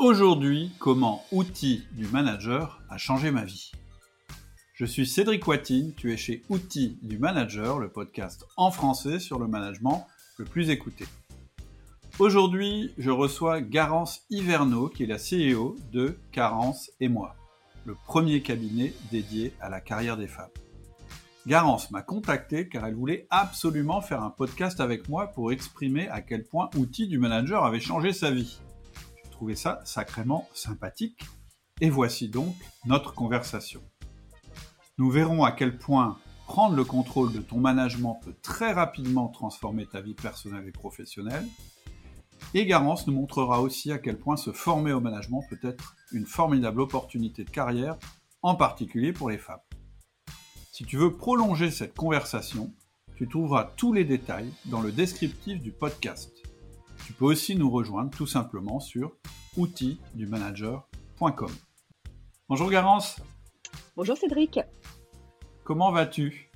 Aujourd'hui, comment Outils du manager a changé ma vie Je suis Cédric Watine, tu es chez Outils du manager, le podcast en français sur le management le plus écouté. Aujourd'hui, je reçois Garance Hiverneau, qui est la CEO de Carence et moi, le premier cabinet dédié à la carrière des femmes. Garance m'a contacté car elle voulait absolument faire un podcast avec moi pour exprimer à quel point Outils du manager avait changé sa vie ça sacrément sympathique. Et voici donc notre conversation. Nous verrons à quel point prendre le contrôle de ton management peut très rapidement transformer ta vie personnelle et professionnelle. Et Garance nous montrera aussi à quel point se former au management peut être une formidable opportunité de carrière, en particulier pour les femmes. Si tu veux prolonger cette conversation, tu trouveras tous les détails dans le descriptif du podcast. Tu peux aussi nous rejoindre tout simplement sur outildumanager.com. Bonjour Garance. Bonjour Cédric. Comment vas-tu?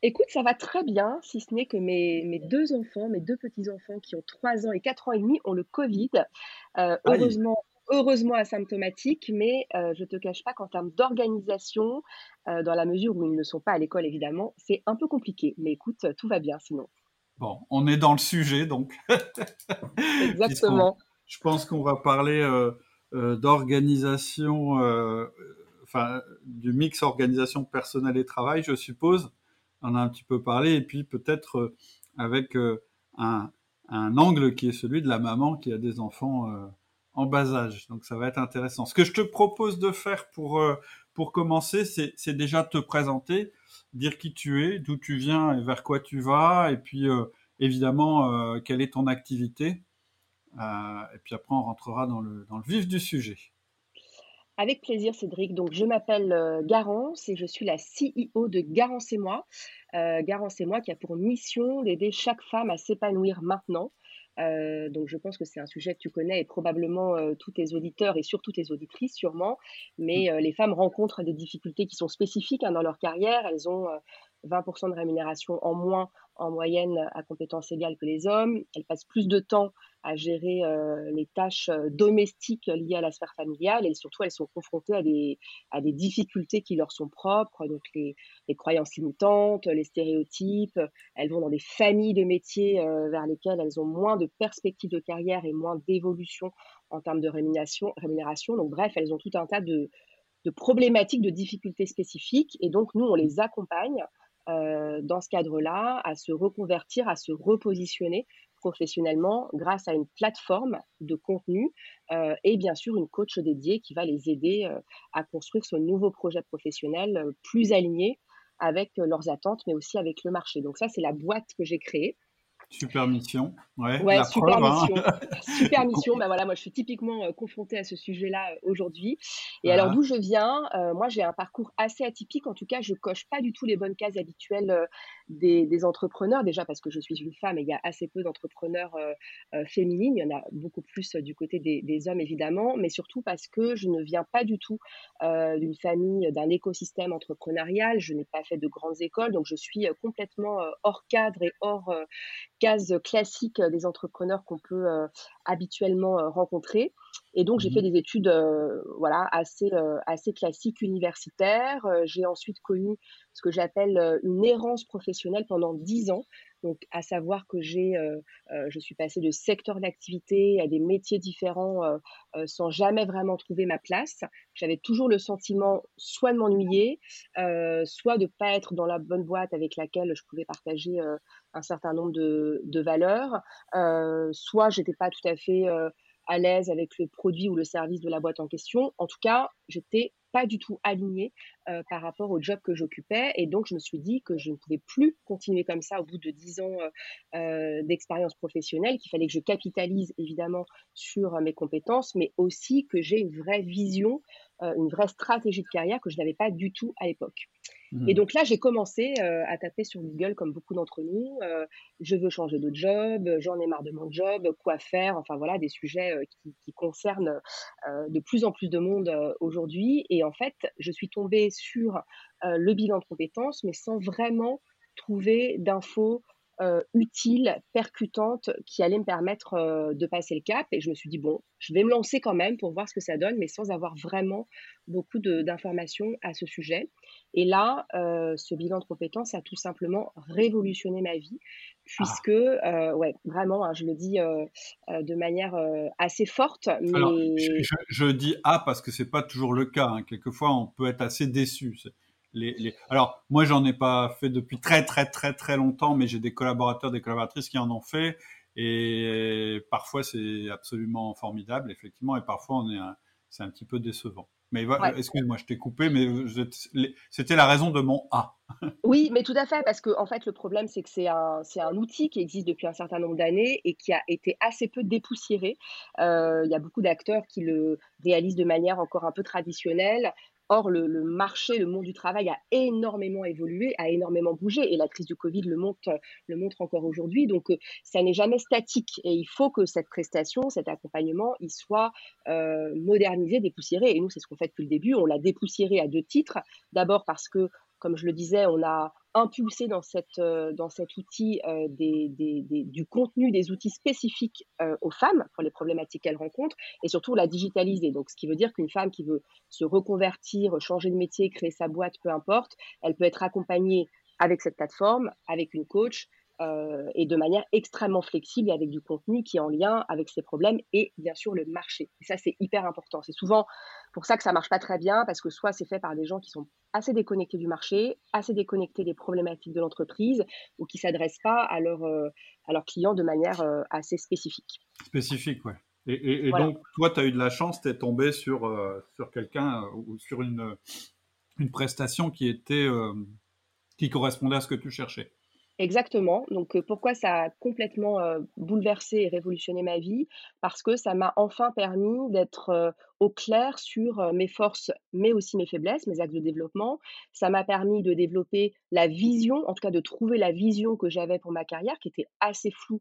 Écoute, ça va très bien, si ce n'est que mes, deux enfants, mes deux petits-enfants qui ont 3 ans et 4 ans et demi ont le Covid. Euh, heureusement, heureusement asymptomatique, mais euh, je ne te cache pas qu'en termes d'organisation, euh, dans la mesure où ils ne sont pas à l'école évidemment, c'est un peu compliqué. Mais écoute, tout va bien sinon. Bon, on est dans le sujet donc. Exactement. je pense qu'on va parler euh, euh, d'organisation, euh, enfin du mix organisation personnelle et travail, je suppose. On a un petit peu parlé et puis peut-être avec un, un, angle qui est celui de la maman qui a des enfants en bas âge. Donc ça va être intéressant. Ce que je te propose de faire pour pour commencer, c'est déjà te présenter dire qui tu es, d'où tu viens et vers quoi tu vas, et puis euh, évidemment euh, quelle est ton activité. Euh, et puis après, on rentrera dans le, dans le vif du sujet. Avec plaisir, Cédric. Donc, je m'appelle Garance et je suis la CEO de Garance et moi. Garance et moi qui a pour mission d'aider chaque femme à s'épanouir maintenant. Donc je pense que c'est un sujet que tu connais et probablement tous tes auditeurs et surtout tes auditrices sûrement. Mais mmh. les femmes rencontrent des difficultés qui sont spécifiques hein, dans leur carrière. Elles ont 20% de rémunération en moins en moyenne à compétences égales que les hommes. Elles passent plus de temps à gérer euh, les tâches euh, domestiques liées à la sphère familiale et surtout elles sont confrontées à des, à des difficultés qui leur sont propres, donc les, les croyances limitantes, les stéréotypes. Elles vont dans des familles de métiers euh, vers lesquelles elles ont moins de perspectives de carrière et moins d'évolution en termes de rémunération. rémunération. Donc bref, elles ont tout un tas de, de problématiques, de difficultés spécifiques et donc nous, on les accompagne euh, dans ce cadre-là, à se reconvertir, à se repositionner professionnellement grâce à une plateforme de contenu euh, et bien sûr une coach dédiée qui va les aider euh, à construire ce nouveau projet professionnel plus aligné avec leurs attentes, mais aussi avec le marché. Donc ça, c'est la boîte que j'ai créée. Super mission. Ouais, ouais super hein. mission. super mission. Ben voilà, moi je suis typiquement euh, confrontée à ce sujet-là euh, aujourd'hui. Et alors d'où je viens, euh, moi j'ai un parcours assez atypique. En tout cas, je coche pas du tout les bonnes cases habituelles des, des, entrepreneurs. Déjà parce que je suis une femme et il y a assez peu d'entrepreneurs féminines. Il y en a beaucoup plus du côté des, des, hommes évidemment, mais surtout parce que je ne viens pas du tout d'une famille, d'un écosystème entrepreneurial. Je n'ai pas fait de grandes écoles, donc je suis complètement hors cadre et hors cases classiques des entrepreneurs qu'on peut euh, habituellement euh, rencontrer. Et donc, j'ai mmh fait des études euh, voilà, assez, assez classiques universitaires. j'ai ensuite connu ce que j'appelle une errance professionnelle pendant dix ans. Donc, à savoir que j'ai, je suis passée de secteur d'activité à des métiers différents sans jamais vraiment trouver ma place. J'avais toujours le sentiment soit de m'ennuyer, soit de pas être dans la bonne boîte avec laquelle je pouvais partager un certain nombre de, valeurs, soit j'étais pas tout à fait à l'aise avec le produit ou le service de la boîte en question. En tout cas, j'étais pas du tout alignée par rapport au job que j'occupais. Et donc, je me suis dit que je ne pouvais plus continuer comme ça au bout de dix ans d'expérience professionnelle, qu'il fallait que je capitalise évidemment sur mes compétences, mais aussi que j'ai une vraie vision, une vraie stratégie de carrière que je n'avais pas du tout à l'époque. Et mmh. donc là, j'ai commencé euh, à taper sur Google comme beaucoup d'entre nous. Euh, je veux changer de job, j'en ai marre de mon job, quoi faire, enfin voilà, des sujets euh, qui, qui, concernent de plus en plus de monde aujourd'hui. Et en fait, je suis tombée sur le bilan de compétences, mais sans vraiment trouver d'infos utile, percutante, qui allait me permettre de passer le cap. Et je me suis dit, bon, je vais me lancer quand même pour voir ce que ça donne, mais sans avoir vraiment beaucoup d'informations à ce sujet. Et là, ce bilan de compétences a tout simplement révolutionné ma vie, ah. puisque, ouais, vraiment, hein, je le dis de manière assez forte. Mais... je, dis ah parce que c'est pas toujours le cas. Hein. Quelquefois, on peut être assez déçu. Les, Alors, moi, j'en ai pas fait depuis très, très, très, très longtemps, mais j'ai des collaborateurs, des collaboratrices qui en ont fait. Et parfois, c'est absolument formidable, effectivement, et parfois, on est c'est un petit peu décevant. Mais excuse-moi, je t'ai coupé, mais c'était la raison de mon A. oui, mais tout à fait, parce que en fait, le problème, c'est que c'est un, un outil qui existe depuis un certain nombre d'années et qui a été assez peu dépoussiéré. Euh, il y a beaucoup d'acteurs qui le réalisent de manière encore un peu traditionnelle. Or, le, marché, le monde du travail a énormément évolué, a énormément bougé, et la crise du Covid le montre, le montre encore aujourd'hui. Donc, euh, ça n'est jamais statique, et il faut que cette prestation, cet accompagnement, il soit euh, modernisé, dépoussiéré. Et nous, c'est ce qu'on fait depuis le début. On l'a dépoussiéré à deux titres. D'abord parce que comme je le disais, on a impulsé dans, cette, euh, dans cet outil euh, du contenu, des outils spécifiques euh, aux femmes pour les problématiques qu'elles rencontrent, et surtout la digitaliser. Donc, ce qui veut dire qu'une femme qui veut se reconvertir, changer de métier, créer sa boîte, peu importe, elle peut être accompagnée avec cette plateforme, avec une coach, euh, et de manière extrêmement flexible avec du contenu qui est en lien avec ses problèmes et bien sûr le marché. Et ça, c'est hyper important. C'est souvent pour ça que ça marche pas très bien parce que soit c'est fait par des gens qui sont assez déconnectés du marché, assez déconnectés des problématiques de l'entreprise ou qui s'adressent pas à, leur, euh, à leurs clients de manière euh, assez spécifique. Spécifique, ouais. Et, donc, toi, tu as eu de la chance, tu es tombé sur, sur quelqu'un ou sur une, une prestation qui était qui correspondait à ce que tu cherchais. Exactement. Donc, pourquoi ça a complètement bouleversé et révolutionné ma vie? Parce que ça m'a enfin permis d'être au clair sur mes forces, mais aussi mes faiblesses, mes axes de développement. Ça m'a permis de développer la vision, en tout cas de trouver la vision que j'avais pour ma carrière, qui était assez floue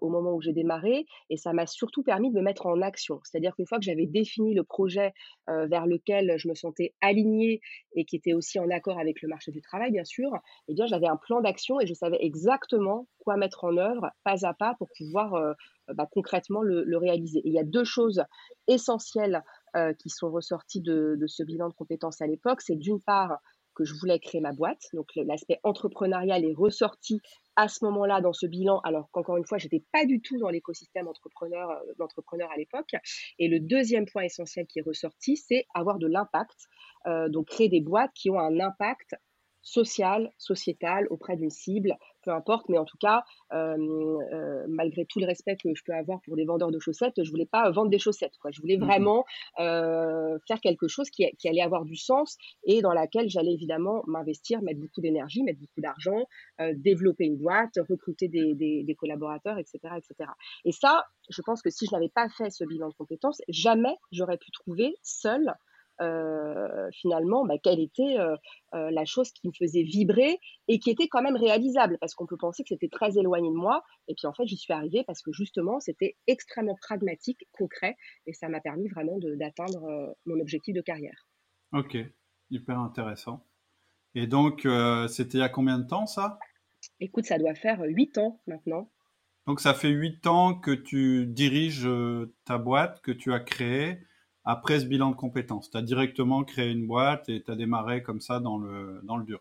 au moment où j'ai démarré. Et ça m'a surtout permis de me mettre en action. C'est-à-dire qu'une fois que j'avais défini le projet vers lequel je me sentais alignée et qui était aussi en accord avec le marché du travail, bien sûr, eh bien, j'avais un plan d'action et je savais exactement quoi mettre en œuvre pas à pas pour pouvoir bah, concrètement le, réaliser. il y a deux choses essentielles euh, qui sont ressorties de, ce bilan de compétences à l'époque. C'est d'une part que je voulais créer ma boîte, donc l'aspect entrepreneurial est ressorti à ce moment-là dans ce bilan, alors qu'encore une fois, j'étais pas du tout dans l'écosystème entrepreneur euh, à l'époque. Et le deuxième point essentiel qui est ressorti, c'est avoir de l'impact, euh, donc créer des boîtes qui ont un impact social, sociétal auprès d'une cible, peu importe, mais en tout cas, malgré tout le respect que je peux avoir pour des vendeurs de chaussettes, je voulais pas vendre des chaussettes. Quoi. Je voulais mmh vraiment faire quelque chose qui, allait avoir du sens et dans laquelle j'allais évidemment m'investir, mettre beaucoup d'énergie, mettre beaucoup d'argent, développer une boîte, recruter des, des, collaborateurs, etc., etc. Et ça, je pense que si je n'avais pas fait ce bilan de compétences, jamais j'aurais pu trouver seul euh, finalement bah, quelle était euh, euh, la chose qui me faisait vibrer et qui était quand même réalisable parce qu'on peut penser que c'était très éloigné de moi et puis en fait j'y suis arrivée parce que justement c'était extrêmement pragmatique, concret et ça m'a permis vraiment d'atteindre mon objectif de carrière. Ok, hyper intéressant. Et donc c'était il y a combien de temps ça? Écoute, ça doit faire huit ans maintenant. Donc ça fait huit ans que tu diriges ta boîte que tu as créée après ce bilan de compétences. Tu as directement créé une boîte et tu as démarré comme ça dans le, dans dur.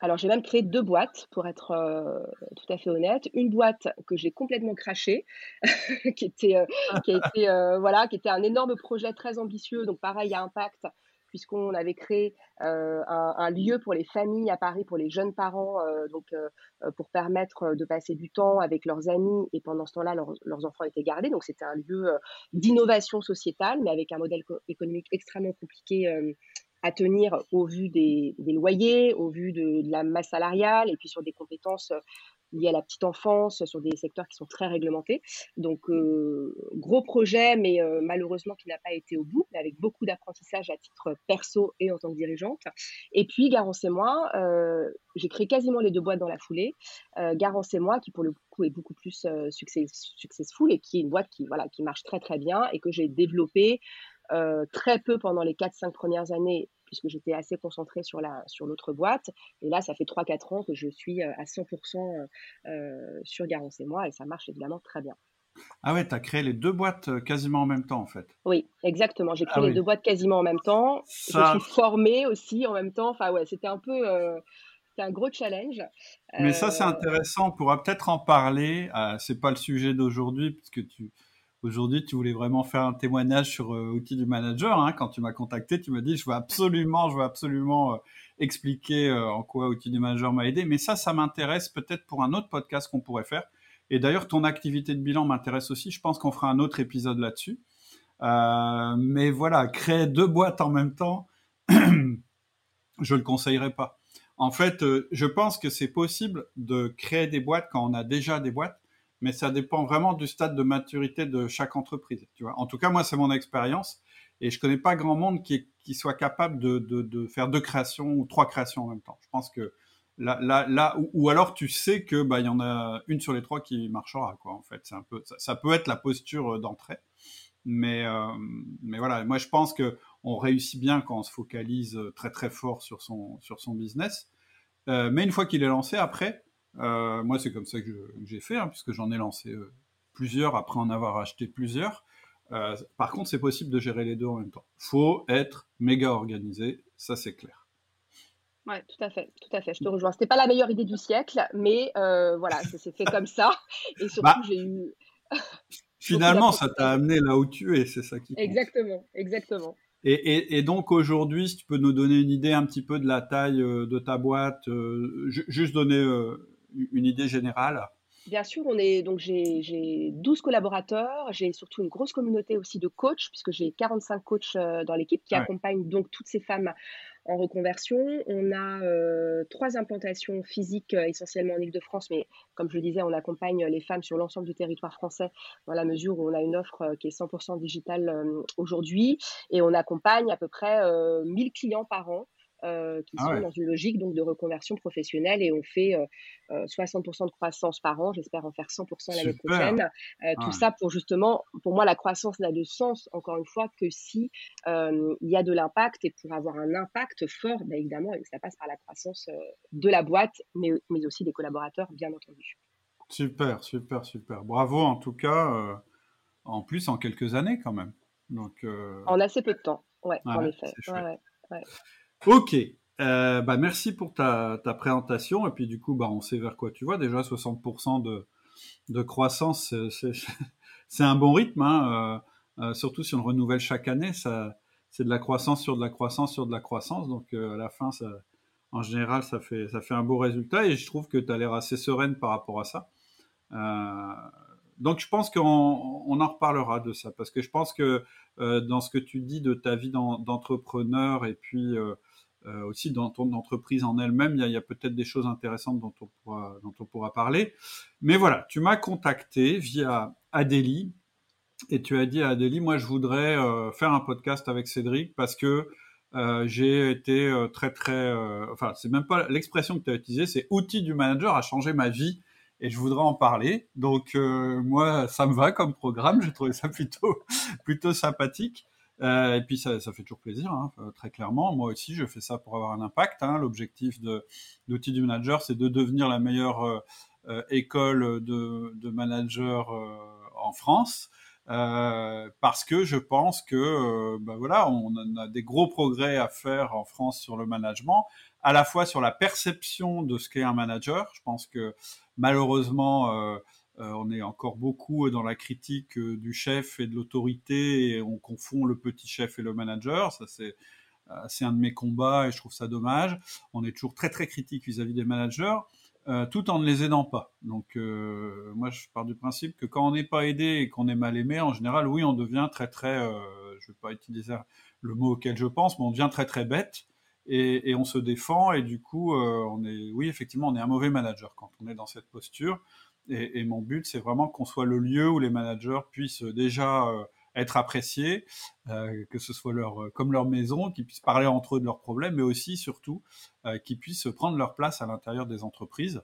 Alors, j'ai même créé deux boîtes, pour être euh, tout à fait honnête. Une boîte que j'ai complètement crachée, qui, était, euh, euh, qui était un énorme projet très ambitieux, donc pareil à impact, puisqu'on avait créé euh, un, lieu pour les familles à Paris, pour les jeunes parents, euh, donc euh, pour permettre de passer du temps avec leurs amis. Et pendant ce temps-là, leurs enfants étaient gardés. Donc c'était un lieu d'innovation sociétale, mais avec un modèle économique extrêmement compliqué à tenir au vu des, loyers, au vu de, de, la masse salariale et puis sur des compétences liées à la petite enfance, sur des secteurs qui sont très réglementés. Donc, euh, gros projet, mais euh, malheureusement qui n'a pas été au bout, mais avec beaucoup d'apprentissage à titre perso et en tant que dirigeante. Et puis, Garance et moi, euh, j'ai créé quasiment les deux boîtes dans la foulée. Garance et moi, qui pour le coup est beaucoup plus successful et qui est une boîte qui, voilà, qui marche très très bien et que j'ai développée très peu pendant les 4-5 premières années puisque j'étais assez concentrée sur la sur l'autre boîte. Et là, ça fait 3-4 ans que je suis à 100% sur Garance et moi, et ça marche évidemment très bien. Ah ouais, tu as créé les deux boîtes quasiment en même temps en fait. Oui, exactement. J'ai ah créé les deux boîtes quasiment en même temps. Je suis formée aussi en même temps. Enfin ouais, c'était un peu c'est un gros challenge. Mais ça, c'est intéressant. On pourra peut-être en parler. Euh, c'est pas le sujet d'aujourd'hui, puisque tu, aujourd'hui, tu voulais vraiment faire un témoignage sur euh, outils du manager. Hein. Quand tu m'as contacté, tu m'as dit, je veux absolument, je veux absolument euh, expliquer en quoi outils du manager m'a aidé. Mais ça, ça m'intéresse peut-être pour un autre podcast qu'on pourrait faire. Et d'ailleurs, ton activité de bilan m'intéresse aussi. Je pense qu'on fera un autre épisode là-dessus. mais voilà, créer deux boîtes en même temps, je le conseillerais pas. En fait, euh, je pense que c'est possible de créer des boîtes quand on a déjà des boîtes, mais ça dépend vraiment du stade de maturité de chaque entreprise. Tu vois. En tout cas, moi, c'est mon expérience et je connais pas grand monde qui, qui soit capable de, de, faire deux créations ou trois créations en même temps. Je pense que là, là, là ou, alors tu sais que bah il y en a une sur les trois qui marchera quoi. En fait, c'est un peu ça, peut être la posture euh, d'entrée, mais euh, mais voilà, moi je pense que on réussit bien quand on se focalise euh, très très fort sur son, sur son business. Mais une fois qu'il est lancé, après, moi c'est comme ça que j'ai fait, hein, puisque j'en ai lancé plusieurs après en avoir acheté plusieurs. par contre, c'est possible de gérer les deux en même temps. Faut être méga organisé, ça c'est clair. Ouais, tout à fait, tout à fait. Je te rejoins. C'était pas la meilleure idée du siècle, mais voilà, ça s'est fait comme ça. Et surtout, bah, j'ai eu. finalement, ça t'a amené là où tu es, c'est ça qui. Exactement, exactement. Et, donc aujourd'hui, si tu peux nous donner une idée un petit peu de la taille euh, de ta boîte, euh, juste donner euh, une idée générale? Bien sûr, on est donc j'ai 12 collaborateurs, j'ai surtout une grosse communauté aussi de coachs puisque j'ai 45 coachs dans l'équipe qui accompagnent donc toutes ces femmes en reconversion. On a euh, trois implantations physiques euh, essentiellement en Ile-de-France, mais comme je le disais, on accompagne les femmes sur l'ensemble du territoire français dans la mesure où on a une offre euh, qui est 100% digitale aujourd'hui et on accompagne à peu près 1000 clients par an euh, qui ah sont dans une logique donc de reconversion professionnelle et on fait 60% euh, euh, de croissance par an. J'espère en faire 100% l'année prochaine. Tout ça pour justement, pour moi, la croissance n'a de sens encore une fois que si il y a de l'impact et pour avoir un impact fort, ben, évidemment, ça passe par la croissance de la boîte, mais, mais aussi des collaborateurs, bien entendu. Super, super, super. Bravo en tout cas. en plus, en quelques années quand même. Donc, En assez peu de temps, ouais, en effet. Ok. Euh, bah merci pour ta, ta, présentation. Et puis du coup, bah, on sait vers quoi tu vois. Déjà, 60% de, de croissance, c'est un bon rythme. Hein. Euh, euh, surtout si on le renouvelle chaque année, ça, c'est de la croissance sur de la croissance sur de la croissance. Donc à la fin, ça, en général, ça fait, ça fait un beau résultat. Et je trouve que tu as l'air assez sereine par rapport à ça. donc je pense qu'on on en reparlera de ça. Parce que je pense que dans ce que tu dis de ta vie d'entrepreneur et puis euh, aussi dans ton entreprise en elle-même, il y a, peut-être des choses intéressantes dont on, pourra, parler. Mais voilà, tu m'as contacté via Adélie et tu as dit à Adélie, moi je voudrais euh, faire un podcast avec Cédric parce que euh, j'ai été très très, enfin c'est même pas l'expression que tu as utilisée, c'est outil du manager a changé ma vie et je voudrais en parler. Donc moi ça me va comme programme, j'ai trouvé ça plutôt plutôt sympathique. Euh, et puis ça, ça, fait toujours plaisir, hein, euh, très clairement. Moi aussi, je fais ça pour avoir un impact. Hein. L'objectif de l'outil du manager, c'est de devenir la meilleure euh, euh école de, de manager euh, en France. parce que je pense que ben voilà, on a des gros progrès à faire en France sur le management, à la fois sur la perception de ce qu'est un manager. Je pense que malheureusement euh, on est encore beaucoup dans la critique euh, du chef et de l'autorité et on confond le petit chef et le manager. Ça, c'est un de mes combats et je trouve ça dommage. On est toujours très très critique vis-à-vis des managers, euh, tout en ne les aidant pas. Donc moi je pars du principe que quand on n'est pas aidé et qu'on est mal aimé, en général, oui, on devient très très, je vais pas utiliser le mot auquel je pense, mais on devient très très bête et, et on se défend et du coup on est, oui effectivement, on est un mauvais manager quand on est dans cette posture. Et, et mon but, c'est vraiment qu'on soit le lieu où les managers puissent déjà euh, être appréciés, euh, que ce soit leur, euh, comme leur maison, qu'ils puissent parler entre eux de leurs problèmes, mais aussi, surtout, euh, qu'ils puissent prendre leur place à l'intérieur des entreprises.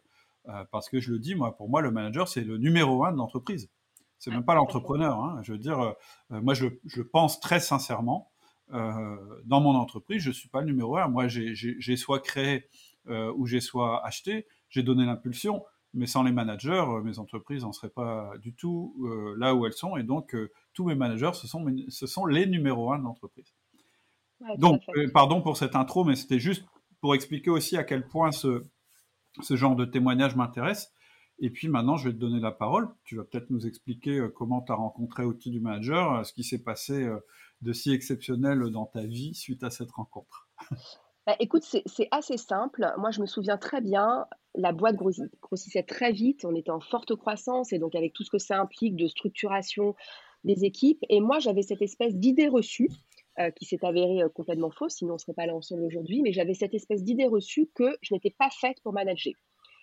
Euh, parce que je le dis, moi, pour moi, le manager, c'est le numéro un de l'entreprise. C'est même pas l'entrepreneur. Hein. Je veux dire, moi, je, je, pense très sincèrement. dans mon entreprise, je ne suis pas le numéro un. Moi, j'ai soit créé ou j'ai soit acheté, j'ai donné l'impulsion, mais sans les managers, mes entreprises n'en seraient pas du tout là où elles sont. Et donc, tous mes managers, ce sont, ce sont les numéros un de l'entreprise. donc, pardon pour cette intro, mais c'était juste pour expliquer aussi à quel point ce, ce genre de témoignage m'intéresse. Et puis maintenant, je vais te donner la parole. Tu vas peut-être nous expliquer euh, comment tu as rencontré Outil du Manager, euh, ce qui s'est passé euh, de si exceptionnel dans ta vie suite à cette rencontre. Bah, écoute, c'est assez simple. Moi, je me souviens très bien, la boîte grossissait très vite. On était en forte croissance et donc avec tout ce que ça implique de structuration des équipes. Et moi, j'avais cette espèce d'idée reçue qui s'est avérée complètement fausse, sinon on ne serait pas là ensemble aujourd'hui. Mais j'avais cette espèce d'idée reçue que je n'étais pas faite pour manager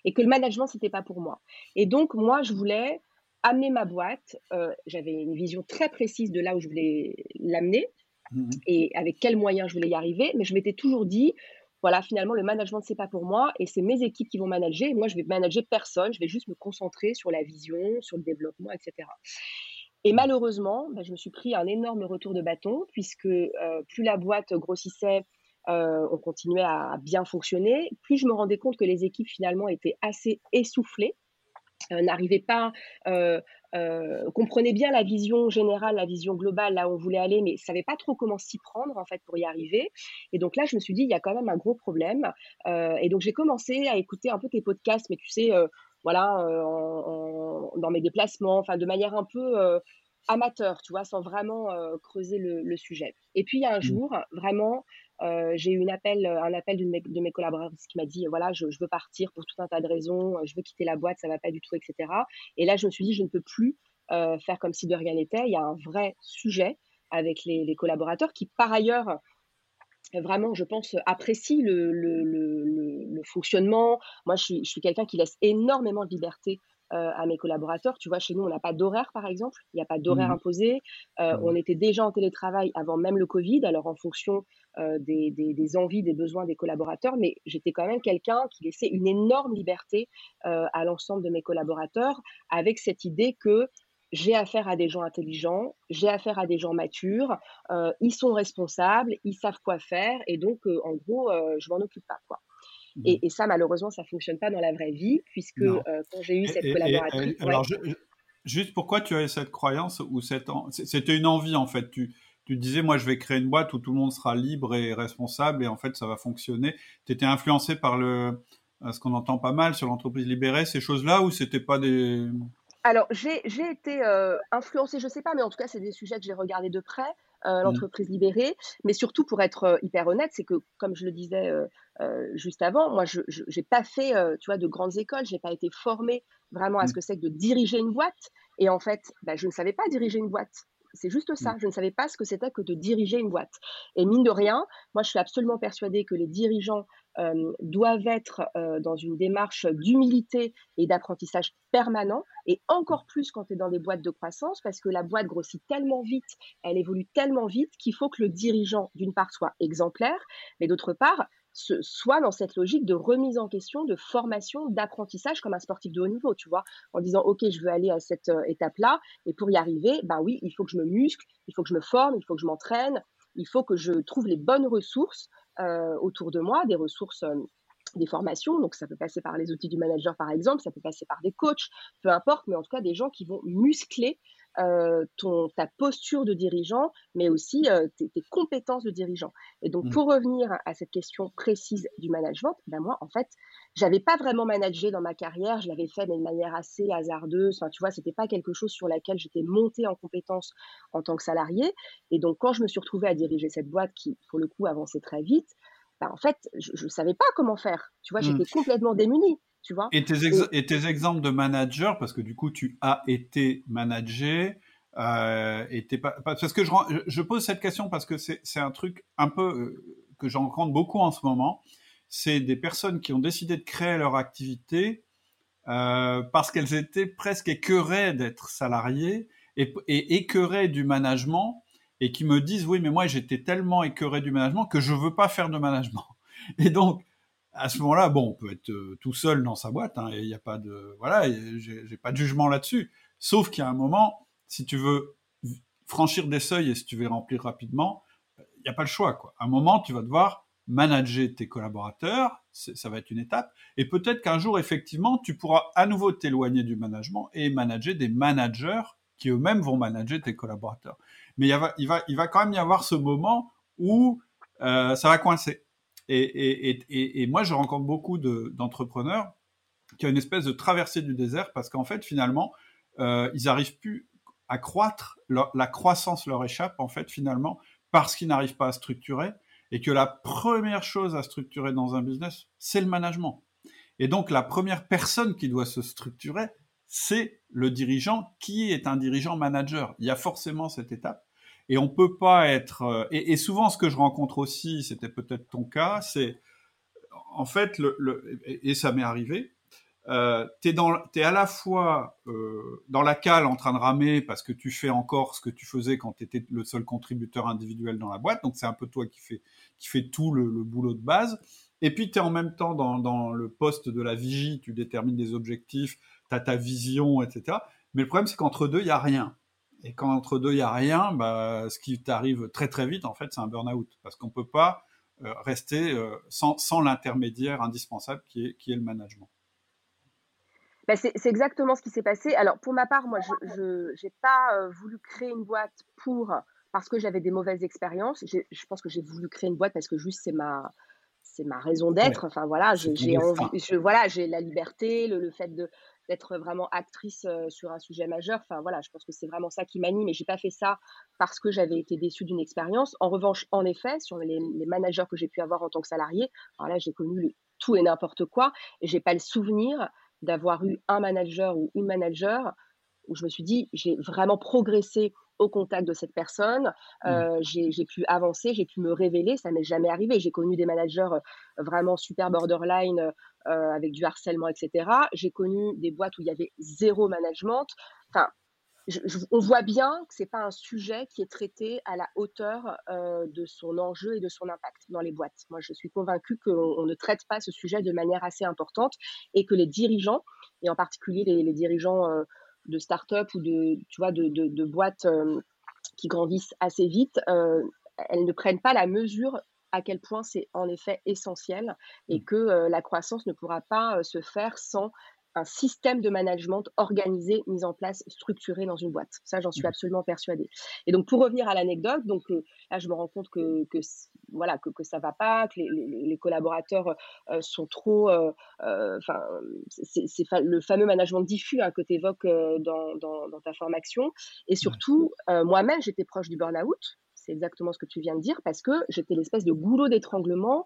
et que le management, c'était pas pour moi. Et donc, moi, je voulais amener ma boîte. Euh, j'avais une vision très précise de là où je voulais l'amener mmh et avec quels moyens je voulais y arriver. Mais je m'étais toujours dit, voilà, finalement, le management, c'est pas pour moi et c'est mes équipes qui vont manager. moi, je vais manager personne. Je vais juste me concentrer sur la vision, sur le développement, etc. Et malheureusement, bah, je me suis pris un énorme retour de bâton puisque euh, plus la boîte grossissait, euh, on continuait à bien fonctionner, plus je me rendais compte que les équipes finalement étaient assez essoufflées, euh, n'arrivaient pas, euh, comprenaient bien la vision générale, la vision globale, là où on voulait aller, mais ne savaient pas trop comment s'y prendre en fait pour y arriver. Et donc là, je me suis dit, il y a quand même un gros problème. et donc j'ai commencé à écouter un peu tes podcasts, mais tu sais, voilà, dans mes déplacements, enfin de manière un peu amateur, tu vois, sans vraiment creuser le, sujet. Et puis il y a un mmh. jour, vraiment, euh, j'ai eu une appel, un appel d'une de mes collaborateurs qui m'a dit voilà, je, veux partir pour tout un tas de raisons, je veux quitter la boîte, ça va pas du tout, etc. Et là, je me suis dit je ne peux plus euh, faire comme si de rien n'était. Il y a un vrai sujet avec les, collaborateurs qui, par ailleurs, vraiment, je pense, apprécient le, le, fonctionnement. Moi, je suis, je suis quelqu'un qui laisse énormément de liberté euh, à mes collaborateurs. Tu vois, chez nous, on n'a pas d'horaire, par exemple. Il n'y a pas d'horaire mmh. imposé. Euh, mmh. On était déjà en télétravail avant même le Covid, alors en fonction euh, des, des, envies, des besoins des collaborateurs. Mais j'étais quand même quelqu'un qui laissait une énorme liberté à l'ensemble de mes collaborateurs avec cette idée que j'ai affaire à des gens intelligents, j'ai affaire à des gens matures, ils sont responsables, ils savent quoi faire, et donc, en gros, je m'en occupe pas. Quoi. Mmh. Et, ça, malheureusement, ça fonctionne pas dans la vraie vie, puisque euh, quand j'ai eu cette collaboratrice. alors, juste pourquoi tu avais cette croyance ou cette. C'était une envie, en fait. Tu, tu disais, moi, je vais créer une boîte où tout le monde sera libre et responsable, et en fait, ça va fonctionner. Tu étais influencé par le, euh, ce qu'on entend pas mal sur l'entreprise libérée, ces choses-là, ou c'était pas des. Alors, j'ai été euh, influencée, je sais pas, mais en tout cas, c'est des sujets que j'ai regardés de près. Euh, mmh. l'entreprise libérée. Mais surtout, pour être euh, hyper honnête, c'est que, comme je le disais euh, juste avant, moi, je n'ai pas fait, tu vois, de grandes écoles. Je n'ai pas été formée vraiment à ce mmh. que c'est que de diriger une boîte. Et en fait, bah, je ne savais pas diriger une boîte. C'est juste ça. Mmh. Je ne savais pas ce que c'était que de diriger une boîte. Et mine de rien, moi, je suis absolument persuadée que les dirigeants doivent être dans une démarche d'humilité et d'apprentissage permanent, et encore plus quand tu es dans des boîtes de croissance, parce que la boîte grossit tellement vite, elle évolue tellement vite qu'il faut que le dirigeant, d'une part, soit exemplaire, mais d'autre part, soit dans cette logique de remise en question, de formation, d'apprentissage comme un sportif de haut niveau, tu vois, en disant ok, je veux aller à cette étape-là, et pour y arriver, ben oui, il faut que je me muscle, il faut que je me forme, il faut que je m'entraîne, il faut que je trouve les bonnes ressources euh, autour de moi, des ressources euh, des formations, donc ça peut passer par les outils du manager par exemple, ça peut passer par des coachs, peu importe, mais en tout cas des gens qui vont muscler euh, ton, ta posture de dirigeant, mais aussi euh, tes, compétences de dirigeant. Et donc, mmh. pour revenir à cette question précise du management, ben moi, en fait, j'avais pas vraiment managé dans ma carrière. Je l'avais fait, mais de manière assez hasardeuse. Enfin, tu vois, c'était pas quelque chose sur laquelle j'étais montée en compétences en tant que salarié. Et donc, quand je me suis retrouvée à diriger cette boîte qui, pour le coup, avançait très vite, ben, en fait, je ne savais pas comment faire. Tu vois, mmh. j'étais complètement démunie. Et tes, exemples de manager, parce que du coup, tu as été managé, euh, et pas, parce que je, je, pose cette question parce que c'est un truc un peu euh, que j'en rencontre beaucoup en ce moment. C'est des personnes qui ont décidé de créer leur activité euh, parce qu'elles étaient presque écœurées d'être salariées et, et écœurées du management et qui me disent oui mais moi j'étais tellement écœuré du management que je veux pas faire de management. Et donc à ce moment-là, bon, on peut être euh, tout seul dans sa boîte, hein, il n'y a pas de, voilà, j'ai pas de jugement là-dessus. Sauf qu'il y a un moment, si tu veux franchir des seuils et si tu veux remplir rapidement, il n'y a pas le choix. Quoi. À un moment, tu vas devoir manager tes collaborateurs, ça va être une étape, et peut-être qu'un jour, effectivement, tu pourras à nouveau t'éloigner du management et manager des managers qui eux-mêmes vont manager tes collaborateurs. Mais il va, il, va, il va quand même y avoir ce moment où euh, ça va coincer. Et, moi, je rencontre beaucoup d'entrepreneurs qui ont une espèce de traversée du désert parce qu'en fait, finalement, euh, ils n'arrivent plus à croître, la croissance leur échappe, en fait, finalement, parce qu'ils n'arrivent pas à structurer et que la première chose à structurer dans un business, c'est le management. Et donc, la première personne qui doit se structurer, c'est le dirigeant qui est un dirigeant manager. Il y a forcément cette étape. Et on peut pas être. Euh, et, souvent, ce que je rencontre aussi, c'était peut-être ton cas, c'est en fait, le, et ça m'est arrivé, euh, tu es, à la fois euh, dans la cale en train de ramer parce que tu fais encore ce que tu faisais quand tu étais le seul contributeur individuel dans la boîte, donc c'est un peu toi qui fais, qui fait tout le, boulot de base. Et puis tu es en même temps dans, dans, le poste de la vigie, tu détermines des objectifs, tu as ta vision, etc. Mais le problème, c'est qu'entre deux, il n'y a rien. Et quand entre deux, il n'y a rien, bah, ce qui t'arrive très très vite, en fait, c'est un burn-out. Parce qu'on ne peut pas euh, rester sans, sans l'intermédiaire indispensable qui est, qui est le management. Bah, c'est exactement ce qui s'est passé. Alors, pour ma part, moi, je n'ai pas euh, voulu créer une boîte pour parce que j'avais des mauvaises expériences. Je pense que j'ai voulu créer une boîte parce que juste c'est ma c'est ma raison d'être. Enfin voilà, j'ai voilà, j'ai la liberté, le, fait de d'être vraiment actrice euh, sur un sujet majeur. Enfin voilà, je pense que c'est vraiment ça qui m'anime. Mais j'ai pas fait ça parce que j'avais été déçue d'une expérience. En revanche, en effet, sur les, les managers que j'ai pu avoir en tant que salarié, alors là j'ai connu tout et n'importe quoi et j'ai pas le souvenir d'avoir eu un manager ou une manager où je me suis dit, j'ai vraiment progressé au contact de cette personne, mmh. euh, j'ai pu avancer, j'ai pu me révéler, ça m'est jamais arrivé. J'ai connu des managers euh, vraiment super borderline euh, avec du harcèlement, etc. J'ai connu des boîtes où il y avait zéro management. Enfin, on voit bien que c'est pas un sujet qui est traité à la hauteur euh, de son enjeu et de son impact dans les boîtes. Moi, je suis convaincue qu'on ne traite pas ce sujet de manière assez importante et que les dirigeants, et en particulier les, dirigeants euh, de start-up ou de, tu vois, de, boîtes euh, qui grandissent assez vite, elles ne prennent pas la mesure à quel point c'est en effet essentiel et mmh. que la croissance ne pourra pas se faire sans un système de management organisé, mis en place, structuré dans une boîte. Ça, j'en suis mmh. absolument persuadée. Et donc, pour revenir à l'anecdote, donc euh, là, je me rends compte que, que voilà que, que ça va pas, que les, les, collaborateurs euh, sont trop, euh, enfin, c'est le fameux management diffus hein, que tu évoques dans, dans, dans, ta formation. Et surtout, moi-même, j'étais proche du burn-out. C'est exactement ce que tu viens de dire parce que j'étais l'espèce de goulot d'étranglement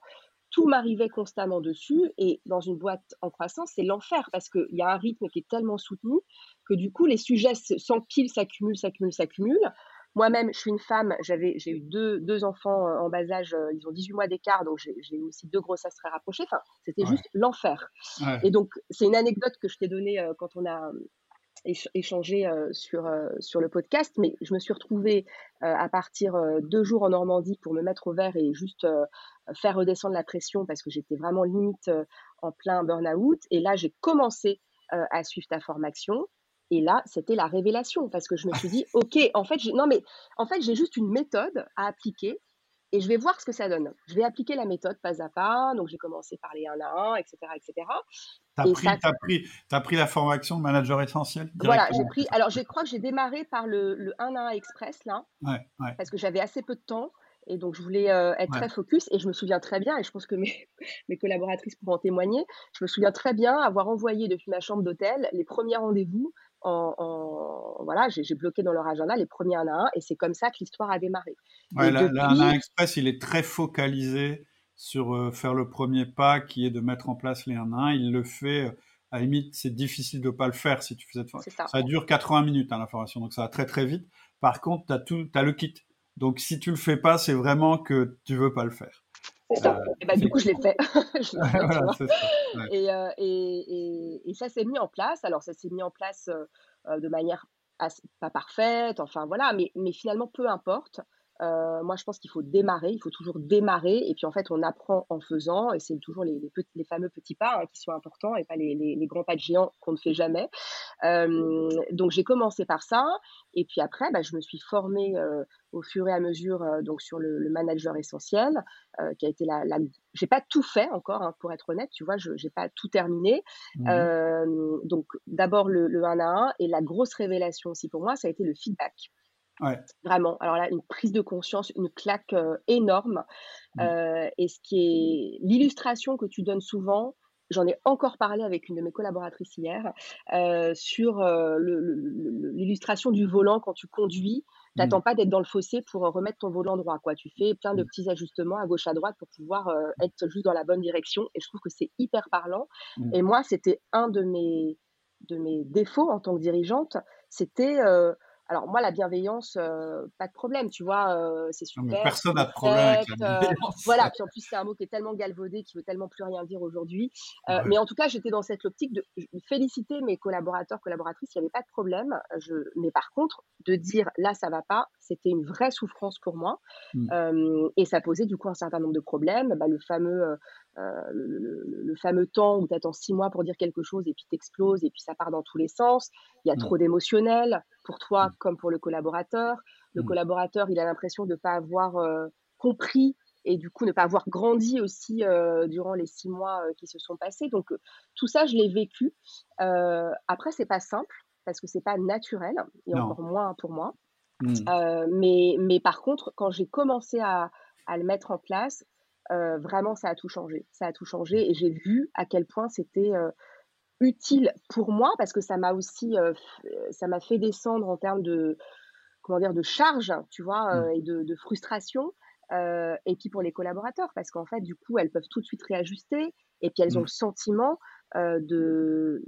tout m'arrivait constamment dessus. Et dans une boîte en croissance, c'est l'enfer parce qu'il y a un rythme qui est tellement soutenu que du coup, les sujets s'empilent, s'accumulent, s'accumulent, s'accumulent. Moi-même, je suis une femme, j'avais, j'ai eu deux, deux enfants euh, en bas âge, euh, ils ont 18 mois d'écart, donc j'ai, eu aussi deux grossesses très rapprochées. Enfin, c'était juste l'enfer. Et donc, c'est une anecdote que je t'ai donnée euh, quand on a échanger sur, sur le podcast, mais je me suis retrouvée à partir deux jours en Normandie pour me mettre au vert et juste faire redescendre la pression parce que j'étais vraiment limite en plein burn-out. Et là, j'ai commencé à suivre ta formation. Et là, c'était la révélation parce que je me suis dit, OK, en fait, non, mais en fait, j'ai juste une méthode à appliquer et je vais voir ce que ça donne. Je vais appliquer la méthode pas à pas. Donc, j'ai commencé par les 1 à 1, etc. etc. Tu as, pris, as, pris la formation de manager essentiel Voilà, j'ai pris. Alors, je crois que j'ai démarré par le, le 1 à 1 express, là, ouais, ouais. parce que j'avais assez peu de temps. Et donc, je voulais euh, être très focus. Et je me souviens très bien, et je pense que mes, mes collaboratrices pourront en témoigner, je me souviens très bien avoir envoyé depuis ma chambre d'hôtel les premiers rendez-vous en, voilà, j'ai bloqué dans leur agenda les premiers 1 à 1 et c'est comme ça que l'histoire a démarré. Ouais, le 1 à 1 Express, il est très focalisé sur euh, faire le premier pas qui est de mettre en place les 1 à 1. Il le fait, euh, à la limite, c'est difficile de ne pas le faire si tu fais cette ça. ça dure 80 minutes hein, la formation, donc ça va très très vite. Par contre, tu as, as le kit. Donc si tu le fais pas, c'est vraiment que tu veux pas le faire. C'est ça. Euh, et bah, du coup, je l'ai fait. et, ça s'est mis en place. Alors, ça s'est mis en place euh, de manière pas parfaite, enfin voilà, mais, mais finalement, peu importe. Euh, moi, je pense qu'il faut démarrer, il faut toujours démarrer. Et puis, en fait, on apprend en faisant. Et c'est toujours les, les, fameux petits pas hein, qui sont importants et pas les, les, grands pas de géant qu'on ne fait jamais. Euh, donc, j'ai commencé par ça. Et puis après, bah, je me suis formée euh, au fur et à mesure donc sur le, manager essentiel, qui a été la, la... j'ai pas tout fait encore, hein, pour être honnête. Tu vois, je n'ai pas tout terminé. Mmh donc, d'abord le, le 1 à 1. Et la grosse révélation aussi pour moi, ça a été le feedback. Vraiment. Alors là, une prise de conscience, une claque euh, énorme. Mmh. Euh, et ce qui est l'illustration que tu donnes souvent, j'en ai encore parlé avec une de mes collaboratrices hier, euh, sur l'illustration du volant quand tu conduis. Tu n'attends mmh. pas d'être dans le fossé pour remettre ton volant droit. Quoi. Tu fais plein de mmh. petits ajustements à gauche à droite pour pouvoir être juste dans la bonne direction. Et je trouve que c'est hyper parlant. Et moi, c'était un de mes, de mes défauts en tant que dirigeante. C'était alors moi, la bienveillance, euh, pas de problème, tu vois, euh, c'est super. personne n'a de problème avec la euh, voilà, puis en plus c'est un mot qui est tellement galvaudé, qui veut tellement plus rien dire aujourd'hui. Mais en tout cas, j'étais dans cette optique de féliciter mes collaborateurs, collaboratrices, il n'y avait pas de problème. Je... Mais par contre, de dire là ça va pas, c'était une vraie souffrance pour moi, mmh. et ça posait du coup un certain nombre de problèmes. Bah, le fameux euh, le, fameux temps où tu attends six mois pour dire quelque chose et puis t'exploses et puis ça part dans tous les sens. Il y a mmh. trop d'émotionnel pour toi mmh. comme pour le collaborateur. Le mmh. collaborateur, il a l'impression de ne pas avoir euh, compris et du coup ne pas avoir grandi aussi euh, durant les six mois qui se sont passés. Donc tout ça, je l'ai vécu. après, c'est pas simple parce que c'est pas naturel et encore moins pour moi. mais, mais par contre, quand j'ai commencé à, à, le mettre en place, euh, vraiment, ça a tout changé. Ça a tout changé et j'ai vu à quel point c'était euh, utile pour moi parce que ça m'a aussi, euh, ça m'a fait descendre en termes de, comment dire, de charge, tu vois, mmh. et de, frustration. et puis pour les collaborateurs, parce qu'en fait, du coup, elles peuvent tout de suite réajuster et puis elles ont mmh. le sentiment de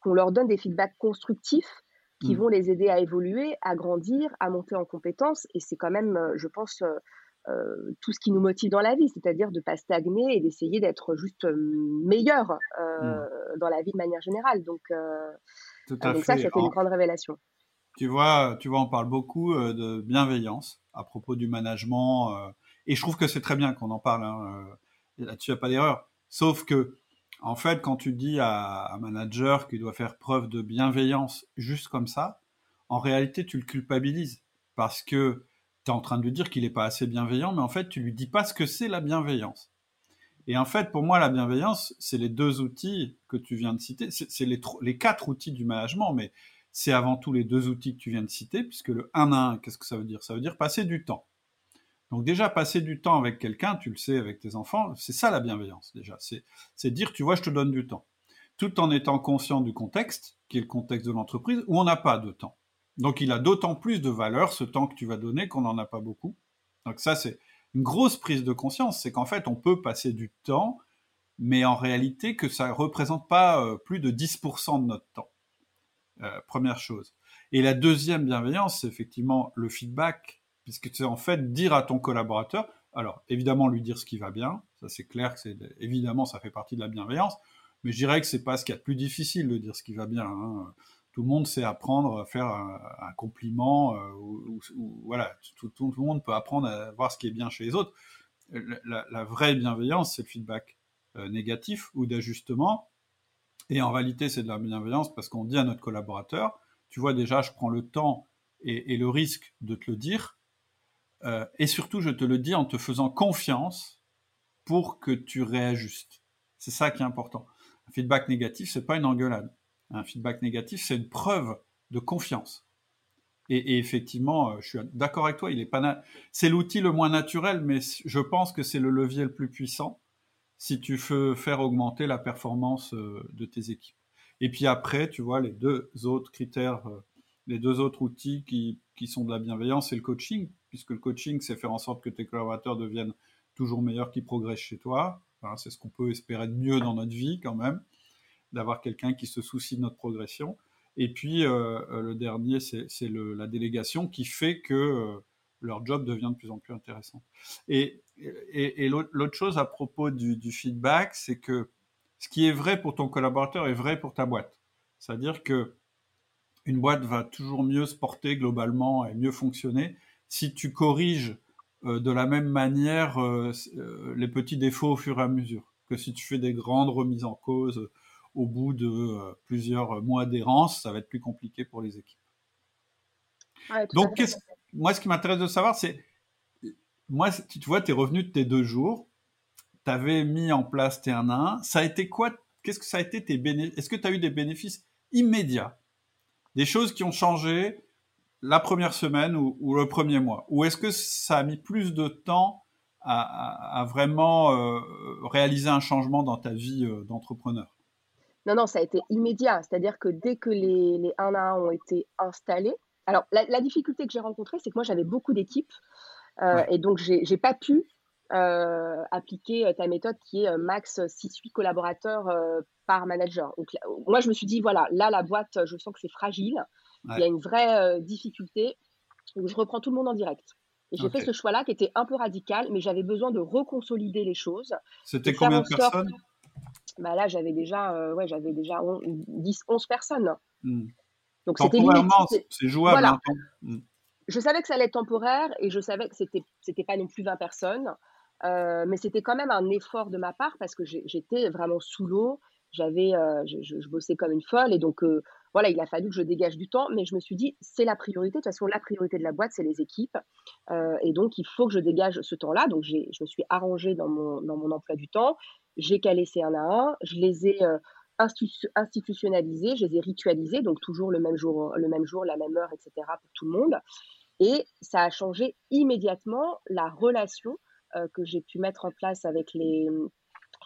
qu'on leur donne des feedbacks constructifs qui mmh. vont les aider à évoluer, à grandir, à monter en compétences. Et c'est quand même, je pense, euh, tout ce qui nous motive dans la vie, c'est-à-dire de ne pas stagner et d'essayer d'être juste euh, meilleur euh, mmh. dans la vie de manière générale. Donc, Tout à donc ça, c'était une grande révélation. Tu vois, tu vois, on parle beaucoup de bienveillance à propos du management, et je trouve que c'est très bien qu'on en parle. Hein, Là-dessus, il n'y a pas d'erreur. Sauf que, en fait, quand tu dis à un manager qu'il doit faire preuve de bienveillance juste comme ça, en réalité, tu le culpabilises parce que tu es en train de lui dire qu'il n'est pas assez bienveillant, mais en fait, tu lui dis pas ce que c'est la bienveillance. Et en fait, pour moi, la bienveillance, c'est les deux outils que tu viens de citer. C'est les, les, quatre outils du management, mais c'est avant tout les deux outils que tu viens de citer, puisque le 1 à 1, qu'est-ce que ça veut dire? Ça veut dire passer du temps. Donc déjà, passer du temps avec quelqu'un, tu le sais, avec tes enfants, c'est ça la bienveillance, déjà. C'est dire, tu vois, je te donne du temps. Tout en étant conscient du contexte, qui est le contexte de l'entreprise, où on n'a pas de temps. Donc il a d'autant plus de valeur ce temps que tu vas donner qu'on n'en a pas beaucoup. Donc ça c'est une grosse prise de conscience, c'est qu'en fait on peut passer du temps, mais en réalité que ça ne représente pas euh, plus de 10% de notre temps. Euh, première chose. Et la deuxième bienveillance, c'est effectivement le feedback, puisque c'est en fait dire à ton collaborateur, alors évidemment lui dire ce qui va bien, ça c'est clair que c'est évidemment ça fait partie de la bienveillance, mais je dirais que c'est pas ce qu'il y a de plus difficile de dire ce qui va bien. Hein tout le monde sait apprendre à faire un, compliment, euh, ou, voilà, tout, le monde peut apprendre à voir ce qui est bien chez les autres. La, vraie bienveillance, c'est le feedback euh, négatif ou d'ajustement. Et en réalité, c'est de la bienveillance parce qu'on dit à notre collaborateur, tu vois déjà, je prends le temps et, le risque de te le dire. Euh, et surtout, je te le dis en te faisant confiance pour que tu réajustes. C'est ça qui est important. Un feedback négatif, c'est pas une engueulade un feedback négatif, c'est une preuve de confiance. Et, effectivement, euh, je suis d'accord avec toi, il est pas c'est l'outil le moins naturel, mais je pense que c'est le levier le plus puissant si tu veux faire augmenter la performance euh, de tes équipes. Et puis après, tu vois, les deux autres critères, euh, les deux autres outils qui, qui sont de la bienveillance, c'est le coaching, puisque le coaching, c'est faire en sorte que tes collaborateurs deviennent toujours meilleurs, qu'ils progressent chez toi. c'est ce qu'on peut espérer de mieux dans notre vie quand même d'avoir quelqu'un qui se soucie de notre progression. Et puis euh, euh, le dernier, c'est la délégation qui fait que euh, leur job devient de plus en plus intéressant. Et, et, l'autre chose à propos du, feedback, c'est que ce qui est vrai pour ton collaborateur est vrai pour ta boîte. C'est-à-dire que une boîte va toujours mieux se porter globalement et mieux fonctionner si tu corriges de la même manière les petits défauts au fur et à mesure que si tu fais des grandes remises en cause au bout de plusieurs mois d'errance, ça va être plus compliqué pour les équipes. Donc, moi, ce qui m'intéresse de savoir, c'est, moi, tu vois, tu es revenu de tes deux jours, tu avais mis en place tes 1 1, ça a été quoi Qu'est-ce que ça a été tes bénéfices Est-ce que tu as eu des bénéfices immédiats? Des choses qui ont changé la première semaine ou, le premier mois? Ou est-ce que ça a mis plus de temps à, vraiment euh, réaliser un changement dans ta vie euh, d'entrepreneur? Non, non, ça a été immédiat. C'est-à-dire que dès que les, les 1 à 1 ont été installés, alors la, difficulté que j'ai rencontrée, c'est que moi j'avais beaucoup d'équipes euh, et donc j'ai pas pu euh, appliquer euh, ta méthode qui est max 6-8 collaborateurs par manager. Donc, moi, je me suis dit, voilà, là, la boîte, je sens que c'est fragile. Il y a une vraie difficulté. Donc, je reprends tout le monde en direct. Et j'ai fait ce choix-là qui était un peu radical, mais j'avais besoin de reconsolider les choses. C'était combien de personnes? Bah Là, j'avais déjà, ouais, j'avais déjà 10, 11 personnes. Hmm. Donc c'était c'est jouable. Hein, hmm. Je savais que ça allait être temporaire et je savais que c'était c'était pas non plus 20 personnes, euh, mais c'était quand même un effort de ma part parce que j'étais vraiment sous l'eau. J'avais, euh, je, bossais comme une folle et donc euh, voilà, il a fallu que je dégage du temps, mais je me suis dit c'est la priorité. De toute façon, la priorité de la boîte, c'est les équipes et donc il faut que je dégage ce temps-là. Donc je me suis arrangée dans mon dans mon emploi du temps. J'ai calé ces 1 à 1, je les ai institutionnalisés, je les ai ritualisés, donc toujours le même jour, le même jour, la même heure, etc. pour tout le monde. Et ça a changé immédiatement la relation euh, que j'ai pu mettre en place avec les,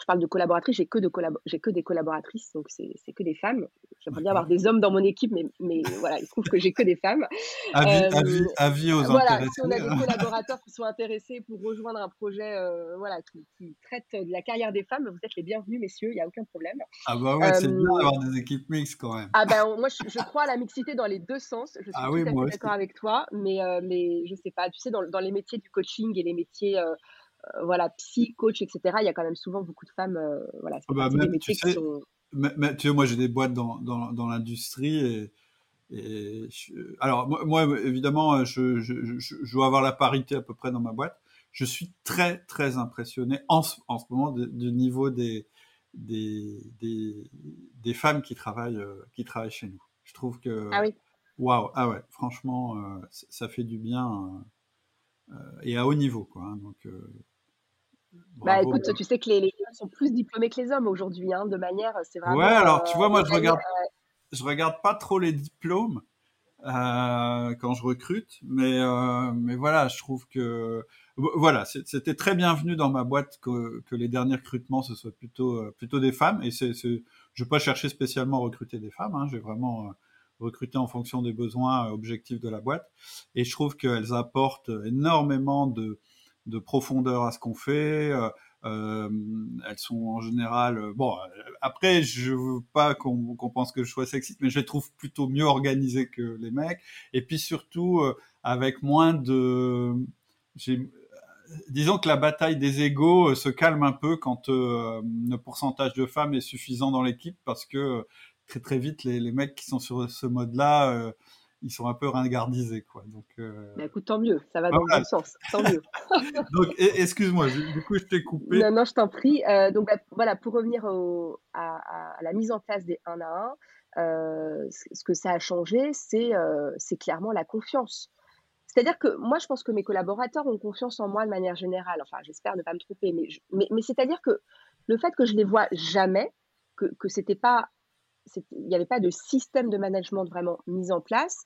je parle de collaboratrices, j'ai que, de j'ai que des collaboratrices, donc c'est que des femmes. J'aimerais bien avoir des hommes dans mon équipe, mais, mais voilà, il se trouve que j'ai que des femmes. Avis, avis, aux voilà, intéressés. Si on a des collaborateurs qui sont intéressés pour rejoindre un projet euh, voilà, qui, traite de la carrière des femmes, vous êtes les bienvenus, messieurs, il n'y a aucun problème. Ah bah ouais, c'est bien d'avoir des équipes mixtes quand même. Ah bah moi, je, crois à la mixité dans les deux sens. Je suis ah d'accord avec toi, mais, euh, mais je sais pas, tu sais, dans, dans, les métiers du coaching et les métiers... Euh, voilà, psy, coach, etc. Il y a quand même souvent beaucoup de femmes. Euh, voilà, ah bah, tu sais, tu vois, moi j'ai des boîtes dans, dans, dans l'industrie et, alors moi, évidemment je, je, je, dois avoir la parité à peu près dans ma boîte. Je suis très très impressionné en, en ce moment du niveau des, des, des, des, femmes qui travaillent euh, qui travaillent chez nous. Je trouve que ah oui. Waouh, ah ouais, franchement, ça fait du bien et à haut niveau, quoi. Hein, donc, bah écoute, tu sais que les, les, femmes sont plus diplômées que les hommes aujourd'hui, hein, de manière, c'est vraiment. Ouais, alors tu vois, moi je regarde, je regarde pas trop les diplômes euh, quand je recrute, mais euh, mais voilà, je trouve que voilà, c'était très bienvenu dans ma boîte que, que les derniers recrutements ce soit plutôt euh, plutôt des femmes et c'est, je vais pas chercher spécialement à recruter des femmes, hein, j'ai vraiment euh, recruté en fonction des besoins euh, objectifs de la boîte et je trouve qu'elles apportent énormément de de profondeur à ce qu'on fait. Euh, euh, elles sont en général euh, bon. Après, je veux pas qu'on pense que je sois sexiste, mais je les trouve plutôt mieux organisées que les mecs. Et puis surtout avec moins de disons que la bataille des égaux se calme un peu quand le pourcentage de femmes est suffisant dans l'équipe parce que très très vite les, les, mecs qui sont sur ce mode-là ils sont un peu ringardisés, quoi. Donc, euh... bah, écoute, tant mieux, ça va dans le bon sens, tant mieux. donc, excuse-moi, du coup, je t'ai coupé. Non, non, je t'en prie. Euh, donc, bah, voilà, pour revenir au, à, à, la mise en place des 1 à 1, euh, ce que ça a changé, c'est euh, clairement la confiance. C'est-à-dire que moi, je pense que mes collaborateurs ont confiance en moi de manière générale. Enfin, j'espère ne pas me tromper, mais, mais, mais c'est-à-dire que le fait que je les vois jamais, que, que c'était pas il n'y avait pas de système de management vraiment mis en place.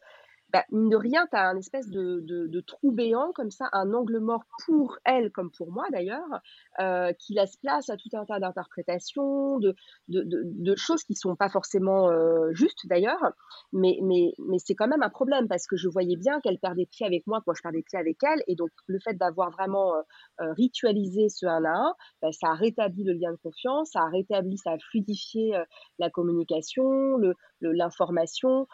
Bah, de rien, tu as un espèce de, de, trou béant comme ça, un angle mort pour elle comme pour moi d'ailleurs, euh, qui laisse place à tout un tas d'interprétations, de, de, choses qui sont pas forcément euh, justes d'ailleurs, mais, mais, mais c'est quand même un problème parce que je voyais bien qu'elle perdait pied avec moi, que moi je perdais pied avec elle, et donc le fait d'avoir vraiment euh, ritualisé ce un à un, bah, ça a rétabli le lien de confiance, ça a rétabli, ça a fluidifié la communication, l'information,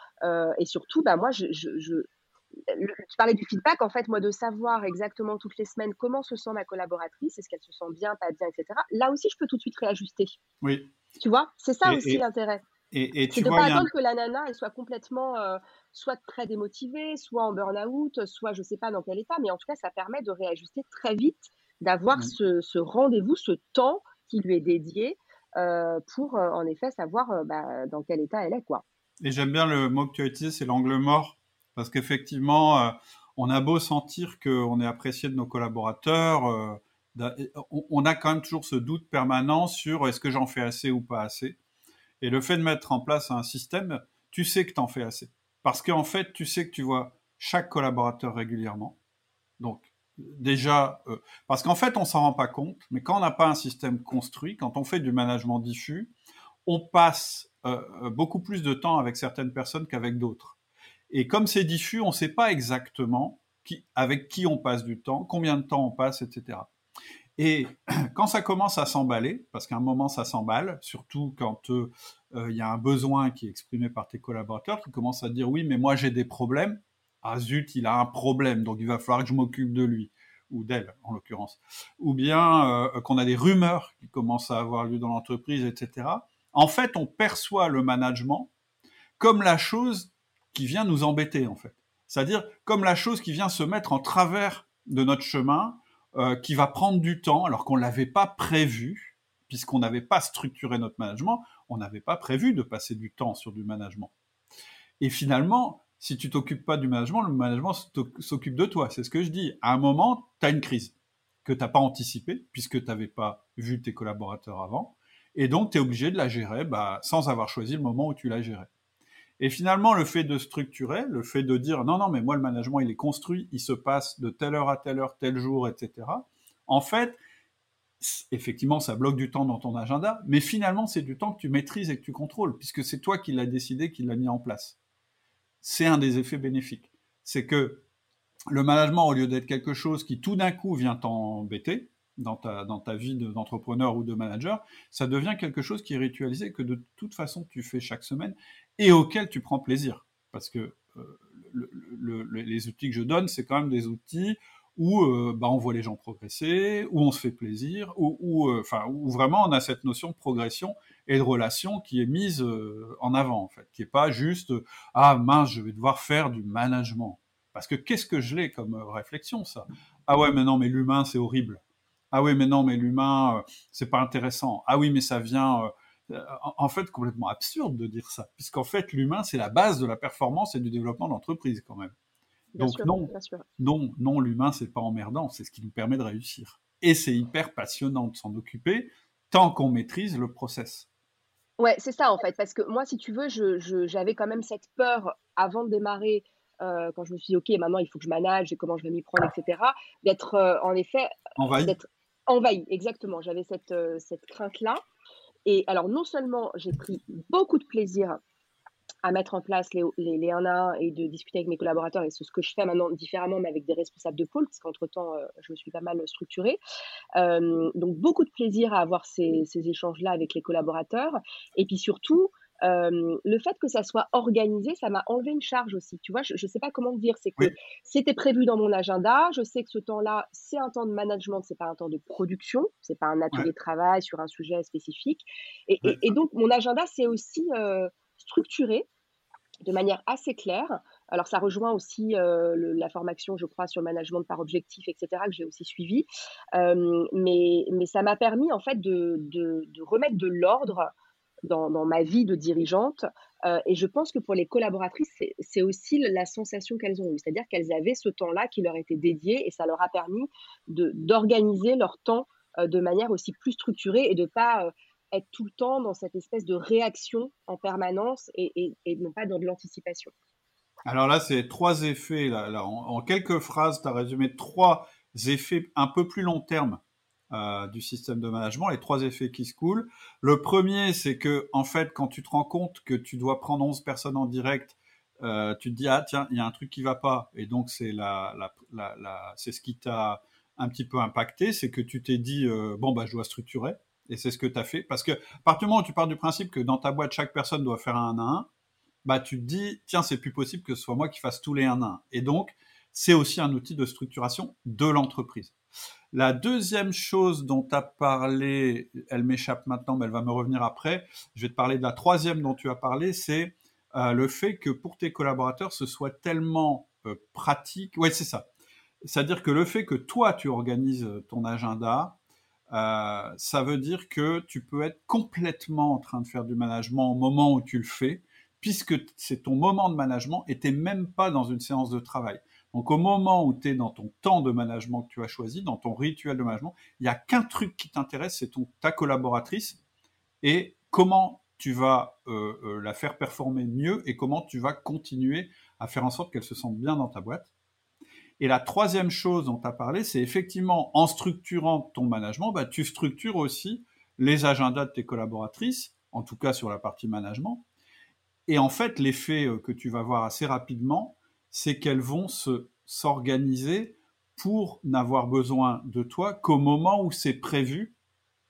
et surtout, bah, moi je je, tu parlais du feedback, en fait, moi, de savoir exactement toutes les semaines comment se sent ma collaboratrice, est-ce qu'elle se sent bien, pas bien, etc. Là aussi, je peux tout de suite réajuster. Oui. Tu vois, c'est ça aussi l'intérêt. Et, c'est de ne pas attendre que la nana elle soit complètement euh, soit très démotivé, soit en burn-out, soit je ne sais pas dans quel état, mais en tout cas, ça permet de réajuster très vite, d'avoir mmh. ce, rendez-vous, ce temps qui lui est dédié euh, pour, euh, en effet, savoir bah, dans quel état elle est. quoi. Et j'aime bien le mot que tu as utilisé, c'est l'angle mort, parce qu'effectivement, on a beau sentir qu'on est apprécié de nos collaborateurs, on a quand même toujours ce doute permanent sur est-ce que j'en fais assez ou pas assez. Et le fait de mettre en place un système, tu sais que tu en fais assez. Parce qu'en fait, tu sais que tu vois chaque collaborateur régulièrement. Donc, déjà, euh, parce qu'en fait, on s'en rend pas compte, mais quand on n'a pas un système construit, quand on fait du management diffus, on passe euh, euh, beaucoup plus de temps avec certaines personnes qu'avec d'autres. Et comme c'est diffus, on ne sait pas exactement avec qui on passe du temps, combien de temps on passe, etc. Et quand ça commence à s'emballer, parce qu'à un moment ça s'emballe, surtout quand il y a un besoin qui est exprimé par tes collaborateurs, qui commencent à dire oui, mais moi j'ai des problèmes, ah zut, il a un problème, donc il va falloir que je m'occupe de lui, ou d'elle en l'occurrence. Ou bien euh, qu'on a des rumeurs qui commencent à avoir lieu dans l'entreprise, etc. En fait, on perçoit le management comme la chose qui vient nous embêter, en fait. C'est-à-dire comme la chose qui vient se mettre en travers de notre chemin, euh, qui va prendre du temps, alors qu'on ne l'avait pas prévu, puisqu'on n'avait pas structuré notre management, on n'avait pas prévu de passer du temps sur du management. Et finalement, si tu t'occupes pas du management, le management s'occupe de toi. C'est ce que je dis. À un moment, tu as une crise que tu n'as pas anticipée, puisque tu n'avais pas vu tes collaborateurs avant. Et donc, tu es obligé de la gérer bah, sans avoir choisi le moment où tu la gérais. Et finalement, le fait de structurer, le fait de dire non, non, mais moi, le management, il est construit, il se passe de telle heure à telle heure, tel jour, etc. En fait, effectivement, ça bloque du temps dans ton agenda, mais finalement, c'est du temps que tu maîtrises et que tu contrôles, puisque c'est toi qui l'as décidé, qui l'as mis en place c'est un des effets bénéfiques. C'est que le management, au lieu d'être quelque chose qui tout d'un coup vient t'embêter dans ta, dans ta vie d'entrepreneur ou de manager, ça devient quelque chose qui est ritualisé, que de toute façon tu fais chaque semaine et auquel tu prends plaisir. Parce que euh, les outils que je donne, c'est quand même des outils où euh, bah, on voit les gens progresser, où on se fait plaisir, où, euh, enfin, où vraiment on a cette notion de progression et de relation qui est mise euh, en avant, en fait, qui est pas juste ah mince, je vais devoir faire du management. Parce que qu'est-ce que je l'ai comme réflexion, ça? Ah ouais, mais non, mais l'humain, c'est horrible. Ah oui, mais non, mais l'humain, c'est pas intéressant. Ah oui, mais ça vient. En fait, complètement absurde de dire ça, puisqu'en fait, l'humain, c'est la base de la performance et du développement de l'entreprise, quand même. Donc non, non, non, l'humain c'est pas emmerdant, c'est ce qui nous permet de réussir. Et c'est hyper passionnant de s'en occuper tant qu'on maîtrise le process. Ouais, c'est ça en fait, parce que moi, si tu veux, j'avais quand même cette peur avant de démarrer, euh, quand je me suis dit, ok, maintenant il faut que je manage et comment je vais m'y prendre, etc., d'être euh, en effet envahi. Envahi, exactement. J'avais cette, euh, cette crainte-là. Et alors, non seulement j'ai pris beaucoup de plaisir à mettre en place les, les, les 1 à 1 et de discuter avec mes collaborateurs. Et c'est ce que je fais maintenant différemment, mais avec des responsables de pôle, parce qu'entre-temps, euh, je me suis pas mal structurée. Euh, donc, beaucoup de plaisir à avoir ces, ces échanges-là avec les collaborateurs. Et puis surtout, euh, le fait que ça soit organisé, ça m'a enlevé une charge aussi. Tu vois, je ne sais pas comment dire. C'est que c'était prévu dans mon agenda. Je sais que ce temps-là, c'est un temps de management, c'est pas un temps de production, c'est pas un atelier de travail sur un sujet spécifique. Et, et, donc, mon agenda, c'est aussi euh, structuré de manière assez claire. Alors, ça rejoint aussi euh, la formation, je crois, sur le management par objectif, etc., que j'ai aussi suivi. Euh, mais, mais ça m'a permis, en fait, de, de, remettre de l'ordre dans, ma vie de dirigeante. Euh, et je pense que pour les collaboratrices, c'est aussi la sensation qu'elles ont eue. C'est-à-dire qu'elles avaient ce temps-là qui leur était dédié et ça leur a permis d'organiser leur temps de manière aussi plus structurée et de pas être tout le temps dans cette espèce de réaction en permanence et, non pas dans de l'anticipation. Alors là, c'est trois effets. Là, en, quelques phrases, tu as résumé trois effets un peu plus long terme euh, du système de management, les trois effets qui se coulent. Le premier, c'est que, en fait, quand tu te rends compte que tu dois prendre 11 personnes en direct, euh, tu te dis, ah tiens, il y a un truc qui va pas. Et donc, c'est la, c'est ce qui t'a un petit peu impacté, c'est que tu t'es dit, euh, bon, bah, je dois structurer. Et c'est ce que tu as fait. Parce que, à partir du moment où tu pars du principe que dans ta boîte, chaque personne doit faire un à un, bah, tu te dis, tiens, c'est plus possible que ce soit moi qui fasse tous les un à un. Et donc, c'est aussi un outil de structuration de l'entreprise. La deuxième chose dont tu as parlé, elle m'échappe maintenant, mais elle va me revenir après. Je vais te parler de la troisième dont tu as parlé, c'est euh, le fait que pour tes collaborateurs, ce soit tellement euh, pratique. Oui, c'est ça. C'est-à-dire que le fait que toi, tu organises ton agenda, euh, ça veut dire que tu peux être complètement en train de faire du management au moment où tu le fais, puisque c'est ton moment de management et tu même pas dans une séance de travail. Donc au moment où tu es dans ton temps de management que tu as choisi, dans ton rituel de management, il n'y a qu'un truc qui t'intéresse, c'est ta collaboratrice et comment tu vas euh, euh, la faire performer mieux et comment tu vas continuer à faire en sorte qu'elle se sente bien dans ta boîte. Et la troisième chose dont tu as parlé, c'est effectivement en structurant ton management, bah, tu structures aussi les agendas de tes collaboratrices, en tout cas sur la partie management. Et en fait, l'effet euh, que tu vas voir assez rapidement, c'est qu'elles vont se s'organiser pour n'avoir besoin de toi qu'au moment où c'est prévu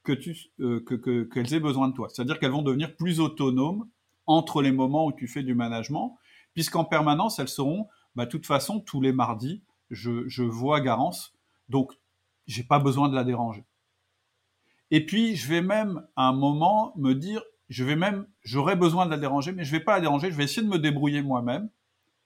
que tu euh, que, qu'elles aient besoin de toi. C'est-à-dire qu'elles vont devenir plus autonomes entre les moments où tu fais du management, puisqu'en permanence, elles seront, bah, de toute façon, tous les mardis, je, vois Garance, donc j'ai pas besoin de la déranger. Et puis, je vais même à un moment me dire, je vais même, j'aurais besoin de la déranger, mais je vais pas la déranger, je vais essayer de me débrouiller moi-même.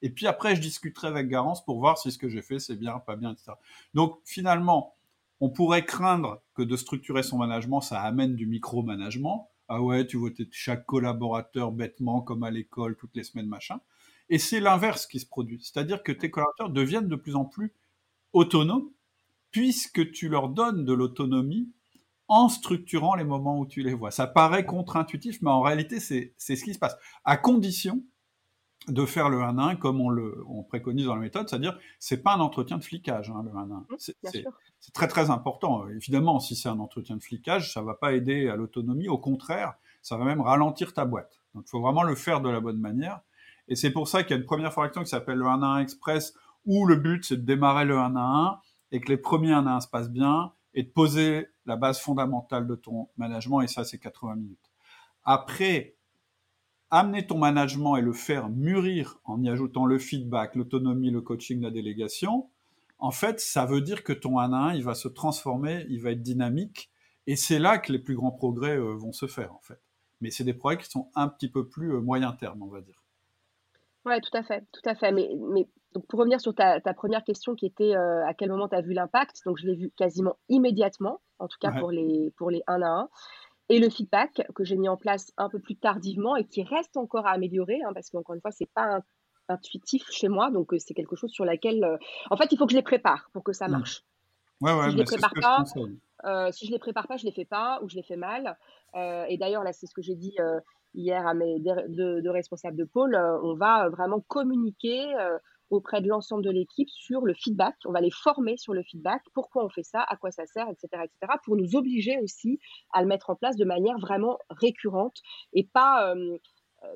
Et puis après, je discuterai avec Garance pour voir si ce que j'ai fait, c'est bien, pas bien, etc. Donc, finalement, on pourrait craindre que de structurer son management, ça amène du micro-management. Ah ouais, tu vois chaque collaborateur bêtement, comme à l'école, toutes les semaines, machin. Et c'est l'inverse qui se produit. C'est-à-dire que tes collaborateurs deviennent de plus en plus autonomes puisque tu leur donnes de l'autonomie en structurant les moments où tu les vois. Ça paraît contre-intuitif, mais en réalité, c'est ce qui se passe. À condition de faire le 1 1 comme on le on préconise dans la méthode, c'est-à-dire c'est pas un entretien de flicage, hein, le 1 1. Mmh, c'est très très important. Évidemment, si c'est un entretien de flicage, ça va pas aider à l'autonomie. Au contraire, ça va même ralentir ta boîte. Donc, il faut vraiment le faire de la bonne manière. Et c'est pour ça qu'il y a une première formation qui s'appelle le 1 à 1 Express, où le but c'est de démarrer le 1 à 1 et que les premiers 1 à 1 se passent bien et de poser la base fondamentale de ton management, et ça c'est 80 minutes. Après, amener ton management et le faire mûrir en y ajoutant le feedback, l'autonomie, le coaching, la délégation, en fait, ça veut dire que ton 1 à 1, il va se transformer, il va être dynamique, et c'est là que les plus grands progrès euh, vont se faire, en fait. Mais c'est des progrès qui sont un petit peu plus euh, moyen terme, on va dire. Ouais, tout à fait, tout à fait. Mais, mais donc pour revenir sur ta, ta première question qui était euh, à quel moment tu as vu l'impact, donc je l'ai vu quasiment immédiatement, en tout cas pour, les, pour les 1 à 1. Et le feedback que j'ai mis en place un peu plus tardivement et qui reste encore à améliorer, hein, parce qu'encore une fois, c'est pas intuitif chez moi, donc euh, c'est quelque chose sur laquelle, euh, en fait, il faut que je les prépare pour que ça mmh. marche. Ouais, ouais, si je les prépare pas, si je les prépare pas, je les fais pas ou je les fais mal. et d'ailleurs là, c'est ce que j'ai dit hier à mes deux, responsables de pôle, euh, on va vraiment communiquer euh, auprès de l'ensemble de l'équipe sur le feedback. On va les former sur le feedback, pourquoi on fait ça, à quoi ça sert, etc., etc., pour nous obliger aussi à le mettre en place de manière vraiment récurrente et pas, euh,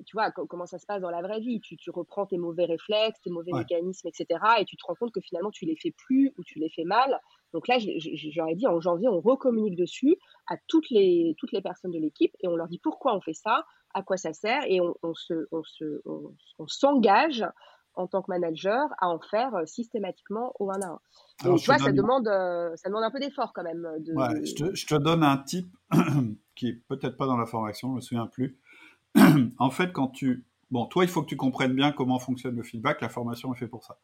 tu vois, comment ça se passe dans la vraie vie. Tu, reprends tes mauvais réflexes, tes mauvais mécanismes, etc., et tu te rends compte que finalement tu les fais plus ou tu les fais mal. Donc là, j'aurais dit en janvier, on recommunique dessus à toutes les, toutes les personnes de l'équipe et on leur dit pourquoi on fait ça, à quoi ça sert et on, se, on, se, on, s'engage en tant que manager à en faire euh, systématiquement au 1 à 1. Donc, tu vois, ça, demande, euh, ça demande un peu d'effort quand même. De... Ouais, je, te, je, te, donne un type qui est peut-être pas dans la formation, je me souviens plus. en fait, quand tu... Bon, toi, il faut que tu comprennes bien comment fonctionne le feedback. La formation est faite pour ça.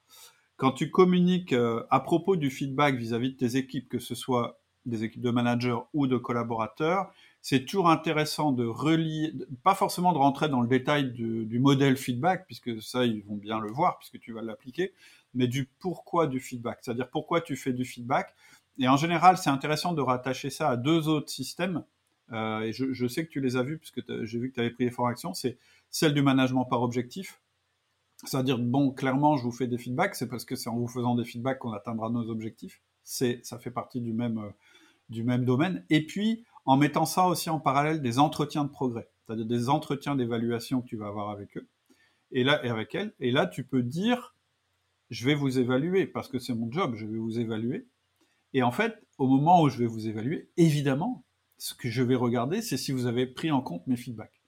Quand tu communiques euh, à propos du feedback vis-à-vis -vis de tes équipes, que ce soit des équipes de managers ou de collaborateurs, c'est toujours intéressant de relier, pas forcément de rentrer dans le détail du, modèle feedback, puisque ça, ils vont bien le voir, puisque tu vas l'appliquer, mais du pourquoi du feedback, c'est-à-dire pourquoi tu fais du feedback. Et en général, c'est intéressant de rattacher ça à deux autres systèmes, euh, et je, sais que tu les as vus, puisque j'ai vu que tu avais pris les formations, c'est celle du management par objectif, c'est-à-dire, bon, clairement, je vous fais des feedbacks, c'est parce que c'est en vous faisant des feedbacks qu'on atteindra nos objectifs. Ça fait partie du même, euh, du même domaine. Et puis, en mettant ça aussi en parallèle des entretiens de progrès, c'est-à-dire des entretiens d'évaluation que tu vas avoir avec eux et là avec elles. Et là, tu peux dire, je vais vous évaluer parce que c'est mon job, je vais vous évaluer. Et en fait, au moment où je vais vous évaluer, évidemment, ce que je vais regarder, c'est si vous avez pris en compte mes feedbacks.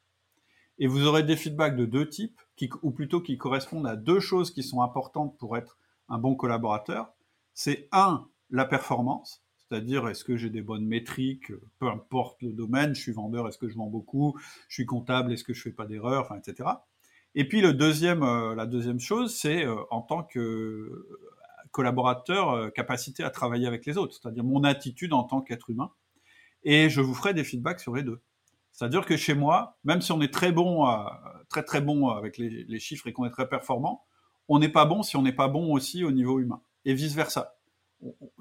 Et vous aurez des feedbacks de deux types, ou plutôt qui correspondent à deux choses qui sont importantes pour être un bon collaborateur. C'est un, la performance, c'est-à-dire est-ce que j'ai des bonnes métriques, peu importe le domaine, je suis vendeur, est-ce que je vends beaucoup, je suis comptable, est-ce que je fais pas d'erreurs, enfin, etc. Et puis le deuxième, la deuxième chose, c'est en tant que collaborateur, capacité à travailler avec les autres, c'est-à-dire mon attitude en tant qu'être humain. Et je vous ferai des feedbacks sur les deux. C'est-à-dire que chez moi, même si on est très bon, très très bon avec les, les chiffres et qu'on est très performant, on n'est pas bon si on n'est pas bon aussi au niveau humain. Et vice versa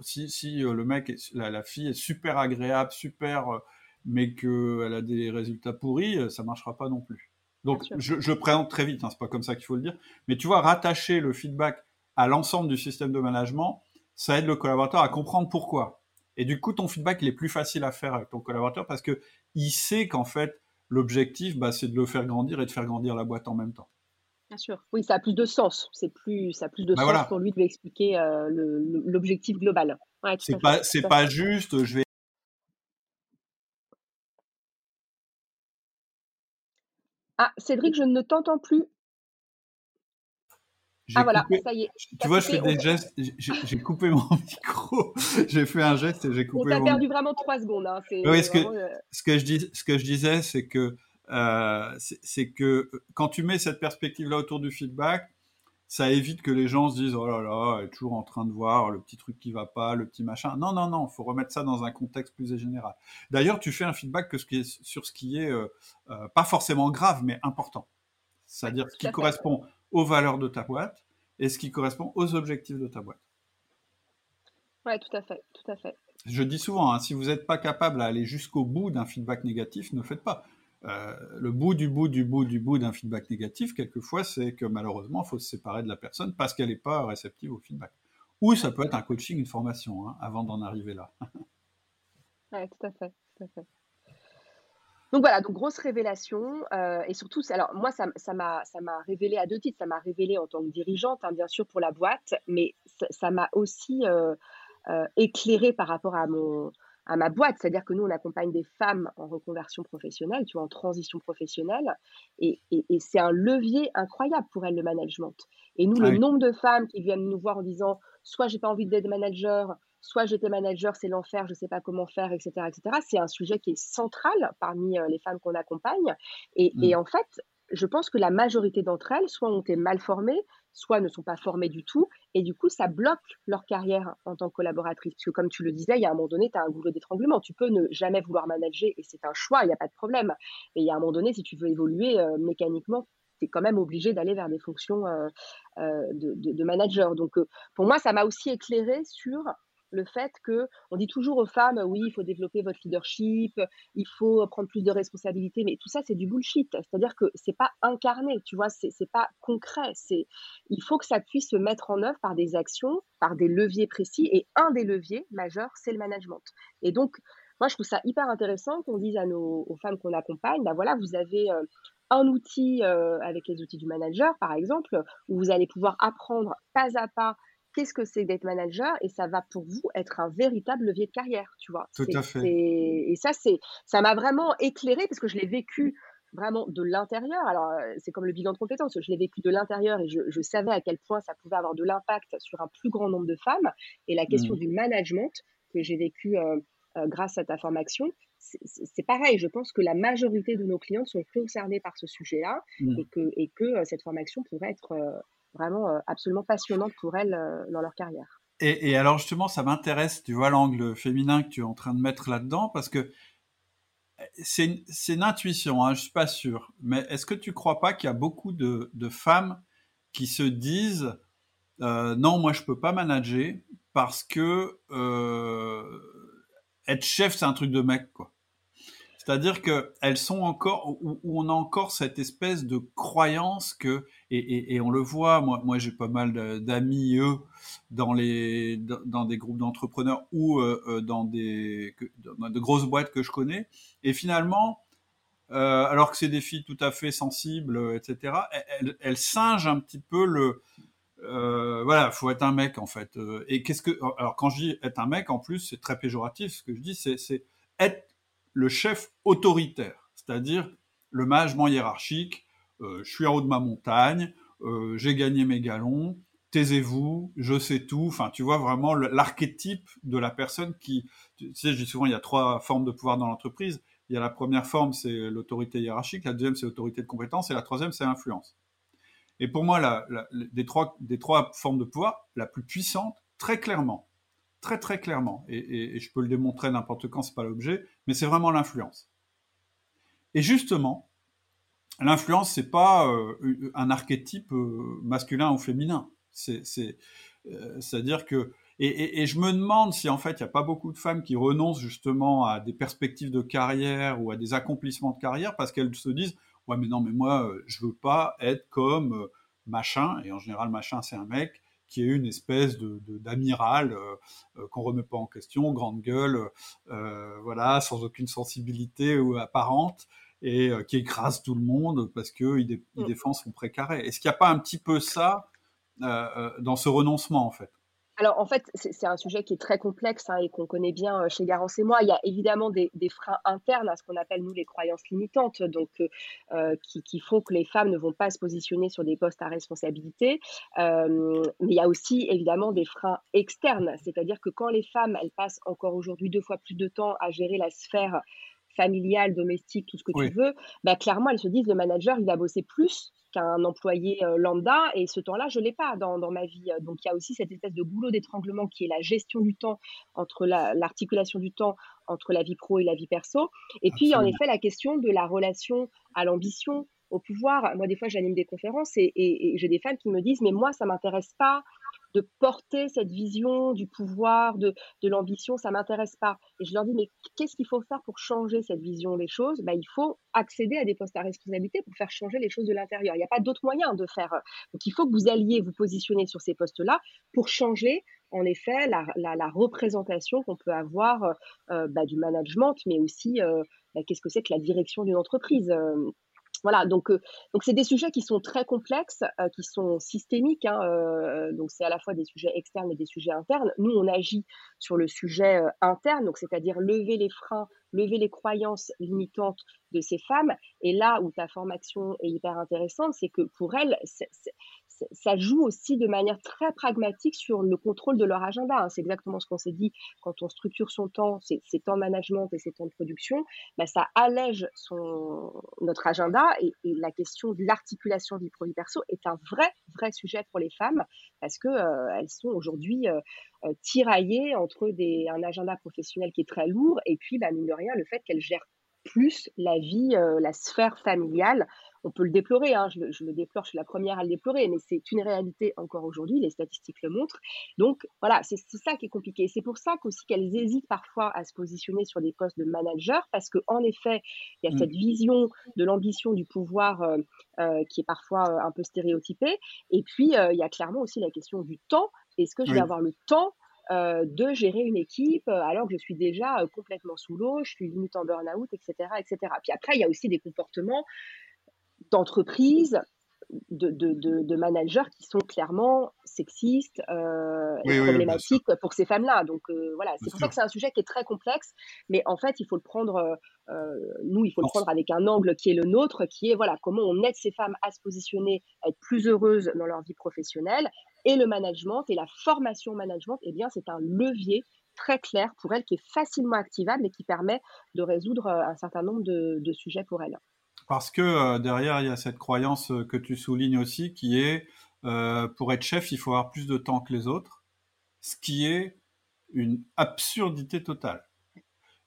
si, si euh, le mec, la, fille est super agréable, super, euh, mais qu'elle a des résultats pourris, euh, ça marchera pas non plus. Donc, je, je, présente très vite, hein, c'est pas comme ça qu'il faut le dire. Mais tu vois, rattacher le feedback à l'ensemble du système de management, ça aide le collaborateur à comprendre pourquoi. Et du coup, ton feedback, il est plus facile à faire avec ton collaborateur parce que il sait qu'en fait, l'objectif, bah, c'est de le faire grandir et de faire grandir la boîte en même temps. Bien sûr. Oui, ça a plus de sens. C'est plus, ça a plus de bah, sens pour lui de lui expliquer euh, l'objectif global. c'est pas, c'est pas juste. Je vais. Ah, Cédric, je ne t'entends plus. Ah voilà, ça y est. Tu vois, je fais des gestes. J'ai coupé mon micro. j'ai fait un geste et j'ai coupé. On t'a perdu vraiment trois secondes. Hein. Oui, ce, que, euh, ce, que je dis, ce que je disais, c'est que euh, c'est que quand tu mets cette perspective-là autour du feedback, ça évite que les gens se disent oh là là, elle est toujours en train de voir le petit truc qui va pas, le petit machin. Non non non, faut remettre ça dans un contexte plus général. D'ailleurs, tu fais un feedback que ce qui est, sur ce qui est euh, euh, pas forcément grave mais important. C'est-à-dire ce qui correspond aux valeurs de ta boîte et ce qui correspond aux objectifs de ta boîte. Ouais, tout à fait, tout à fait. Je dis souvent, hein, si vous n'êtes pas capable d'aller jusqu'au bout d'un feedback négatif, ne faites pas. Euh, le bout du bout du bout du bout d'un feedback négatif, quelquefois, c'est que malheureusement, il faut se séparer de la personne parce qu'elle n'est pas réceptive au feedback. Ou ça peut être un coaching, une formation, hein, avant d'en arriver là. oui, tout à fait, Donc voilà, donc grosse révélation euh, et surtout, alors moi ça m'a ça m'a révélé à deux titres, ça m'a révélé en tant que dirigeante, hein, bien sûr pour la boîte, mais ça m'a aussi euh, éclairé par rapport à mon à ma boîte, c'est-à-dire que nous, on accompagne des femmes en reconversion professionnelle, tu vois, en transition professionnelle, et, c'est un levier incroyable pour elles, le management. Et nous, le ah nombre de femmes qui viennent nous voir en disant, soit j'ai pas envie d'être manager, soit j'étais manager, c'est l'enfer, je sais pas comment faire, etc., etc., c'est un sujet qui est central parmi euh, les femmes qu'on accompagne. Et, et mmh. en fait, je pense que la majorité d'entre elles, soit ont été mal formées, soit ne sont pas formées du tout, et du coup, ça bloque leur carrière en tant que collaboratrice. Parce que comme tu le disais, il y a un moment donné, tu as un goulot d'étranglement. Tu peux ne jamais vouloir manager, et c'est un choix, il n'y a pas de problème. Mais il y a un moment donné, si tu veux évoluer euh, mécaniquement, tu es quand même obligé d'aller vers des fonctions euh, euh, de, de, manager. Donc, pour moi, ça m'a aussi éclairé sur le fait que on dit toujours aux femmes oui il faut développer votre leadership il faut prendre plus de responsabilités mais tout ça c'est du bullshit. C'est-à-dire que c'est pas incarné tu vois c'est c'est pas concret. C'est il faut que ça puisse se mettre en œuvre par des actions par des leviers précis et un des leviers majeurs c'est le management. Et donc moi je trouve ça hyper intéressant qu'on dise à nos aux femmes qu'on accompagne bah voilà vous avez euh, un outil euh, avec les outils du manager, par exemple, où vous allez pouvoir apprendre pas à pas qu'est-ce que c'est d'être manager et ça va pour vous être un véritable levier de carrière, tu vois. Tout à fait. Et ça, c'est, ça m'a vraiment éclairé parce que je l'ai vécu vraiment de l'intérieur. Alors, euh, c'est comme le bilan de compétences. Je l'ai vécu de l'intérieur et je, savais à quel point ça pouvait avoir de l'impact sur un plus grand nombre de femmes. Et la question mmh. du management que j'ai vécu euh, euh, grâce à ta formation, c'est pareil. Je pense que la majorité de nos clients sont concernés par ce sujet-là mmh. et que, et que cette formation pourrait être vraiment euh, absolument passionnante pour elles euh, dans leur carrière. Et, alors justement, ça m'intéresse, tu vois, l'angle féminin que tu es en train de mettre là-dedans, parce que c'est une, intuition, hein, je suis pas sûr, mais est-ce que tu crois pas qu'il y a beaucoup de, femmes qui se disent euh, non, moi je peux pas manager parce que être chef c'est un truc de mec quoi. C'est-à-dire qu'elles sont encore, où, on a encore cette espèce de croyance que, et, on le voit, moi, moi j'ai pas mal d'amis, eux, dans, les, dans des groupes d'entrepreneurs ou euh, euh, dans, des, de grosses boîtes que je connais, et finalement, euh, alors que c'est des filles tout à fait sensibles, etc., elles, elles singent un petit peu le, euh, voilà, faut être un mec en fait. Et qu'est-ce que, alors quand je dis être un mec, en plus, c'est très péjoratif. Ce que je dis, c'est être le chef autoritaire, c'est-à-dire le management hiérarchique. Euh, je suis en haut de ma montagne, euh, j'ai gagné mes galons, taisez-vous, je sais tout. Enfin, tu vois vraiment l'archétype de la personne qui, tu sais, je dis souvent, il y a trois formes de pouvoir dans l'entreprise. Il y a la première forme, c'est l'autorité hiérarchique, la deuxième, c'est l'autorité de compétence, et la troisième, c'est l'influence. Et pour moi, trois, des trois formes de pouvoir, la plus puissante, très clairement, très très clairement, et, je peux le démontrer n'importe quand, c'est pas l'objet, mais c'est vraiment l'influence. Et justement, l'influence, c'est pas euh, un archétype euh, masculin ou féminin. C'est, euh, à dire que et, et, je me demande si en fait il n'y a pas beaucoup de femmes qui renoncent justement à des perspectives de carrière ou à des accomplissements de carrière parce qu'elles se disent ouais mais non mais moi euh, je veux pas être comme machin et en général machin c'est un mec qui est une espèce de d'amiral euh, qu'on remet pas en question grande gueule voilà sans aucune sensibilité ou apparente et qui écrase tout le monde parce que il, il mm. défend son précaré est-ce qu'il n'y a pas un petit peu ça dans ce renoncement en fait? Alors, en fait, c'est un sujet qui est très complexe hein, et qu'on connaît bien euh, chez Garance et moi. Il y a évidemment des, freins internes à ce qu'on appelle, nous, les croyances limitantes, donc euh, euh, qui, font que les femmes ne vont pas se positionner sur des postes à responsabilité. mais il y a aussi, évidemment, des freins externes. C'est-à-dire que quand les femmes, elles passent encore aujourd'hui deux fois plus de temps à gérer la sphère familiale, domestique, tout ce que tu veux, bah, clairement, elles se disent, le manager, il va bosser plus qu'un employé lambda. Et ce temps-là, je ne l'ai pas dans, dans, ma vie. Donc, il y a aussi cette espèce de boulot d'étranglement qui est la gestion du temps, entre l'articulation du temps entre la vie pro et la vie perso. Et puis, en effet, la question de la relation à l'ambition, au pouvoir. Moi, des fois, j'anime des conférences et, et j'ai des femmes qui me disent, mais moi, ça m'intéresse pas de porter cette vision du pouvoir, de, de l'ambition, ça m'intéresse pas. Et je leur dis, mais qu'est-ce qu'il faut faire pour changer cette vision des choses? Bah, Il faut accéder à des postes à responsabilité pour faire changer les choses de l'intérieur. Il n'y a pas d'autre moyen de faire. Donc il faut que vous alliez vous positionner sur ces postes-là pour changer en effet la, la, représentation qu'on peut avoir euh, bah, du management, mais aussi euh, bah, qu'est-ce que c'est que la direction d'une entreprise. Euh, voilà, donc euh, donc c'est des sujets qui sont très complexes, euh, qui sont systémiques. Hein, euh, donc c'est à la fois des sujets externes et des sujets internes. Nous, on agit sur le sujet interne, donc c'est-à-dire lever les freins, lever les croyances limitantes de ces femmes. Et là où ta formation est hyper intéressante, c'est que pour elles, ça joue aussi de manière très pragmatique sur le contrôle de leur agenda. Hein. C'est exactement ce qu'on s'est dit quand on structure son temps, ses, temps management et ses temps de production. Bah, ça allège son, notre agenda et, la question de l'articulation du produit perso est un vrai, vrai sujet pour les femmes parce que euh, elles sont aujourd'hui euh, euh, tiraillées entre des, un agenda professionnel qui est très lourd et puis, bah, mine de rien, le fait qu'elles gèrent plus la vie, euh, la sphère familiale. On peut le déplorer, hein, je, le déplore, je suis la première à le déplorer, mais c'est une réalité encore aujourd'hui, les statistiques le montrent. Donc voilà, c'est ça qui est compliqué. C'est pour ça qu'aussi qu'elles hésitent parfois à se positionner sur des postes de manager, parce qu'en effet, il y a mmh. cette vision de l'ambition du pouvoir euh, euh, qui est parfois un peu stéréotypée. Et puis, il y a clairement aussi la question du temps. Est-ce que je vais avoir le temps euh, de gérer une équipe euh, alors que je suis déjà euh, complètement sous l'eau, je suis limite en burn-out, etc., etc. Puis après, il y a aussi des comportements d'entreprise, de, de, de, managers qui sont clairement sexistes et problématiques pour ces femmes-là. Donc voilà, c'est pour ça que c'est un sujet qui est très complexe, mais en fait, il faut le prendre, nous, il faut le prendre avec un angle qui est le nôtre, qui est voilà comment on aide ces femmes à se positionner, à être plus heureuses dans leur vie professionnelle et le management et la formation management, eh bien, c'est un levier très clair pour elle qui est facilement activable et qui permet de résoudre euh, un certain nombre de, sujets pour elle. Parce que euh, derrière, il y a cette croyance euh, que tu soulignes aussi qui est pour être chef, il faut avoir plus de temps que les autres, ce qui est une absurdité totale.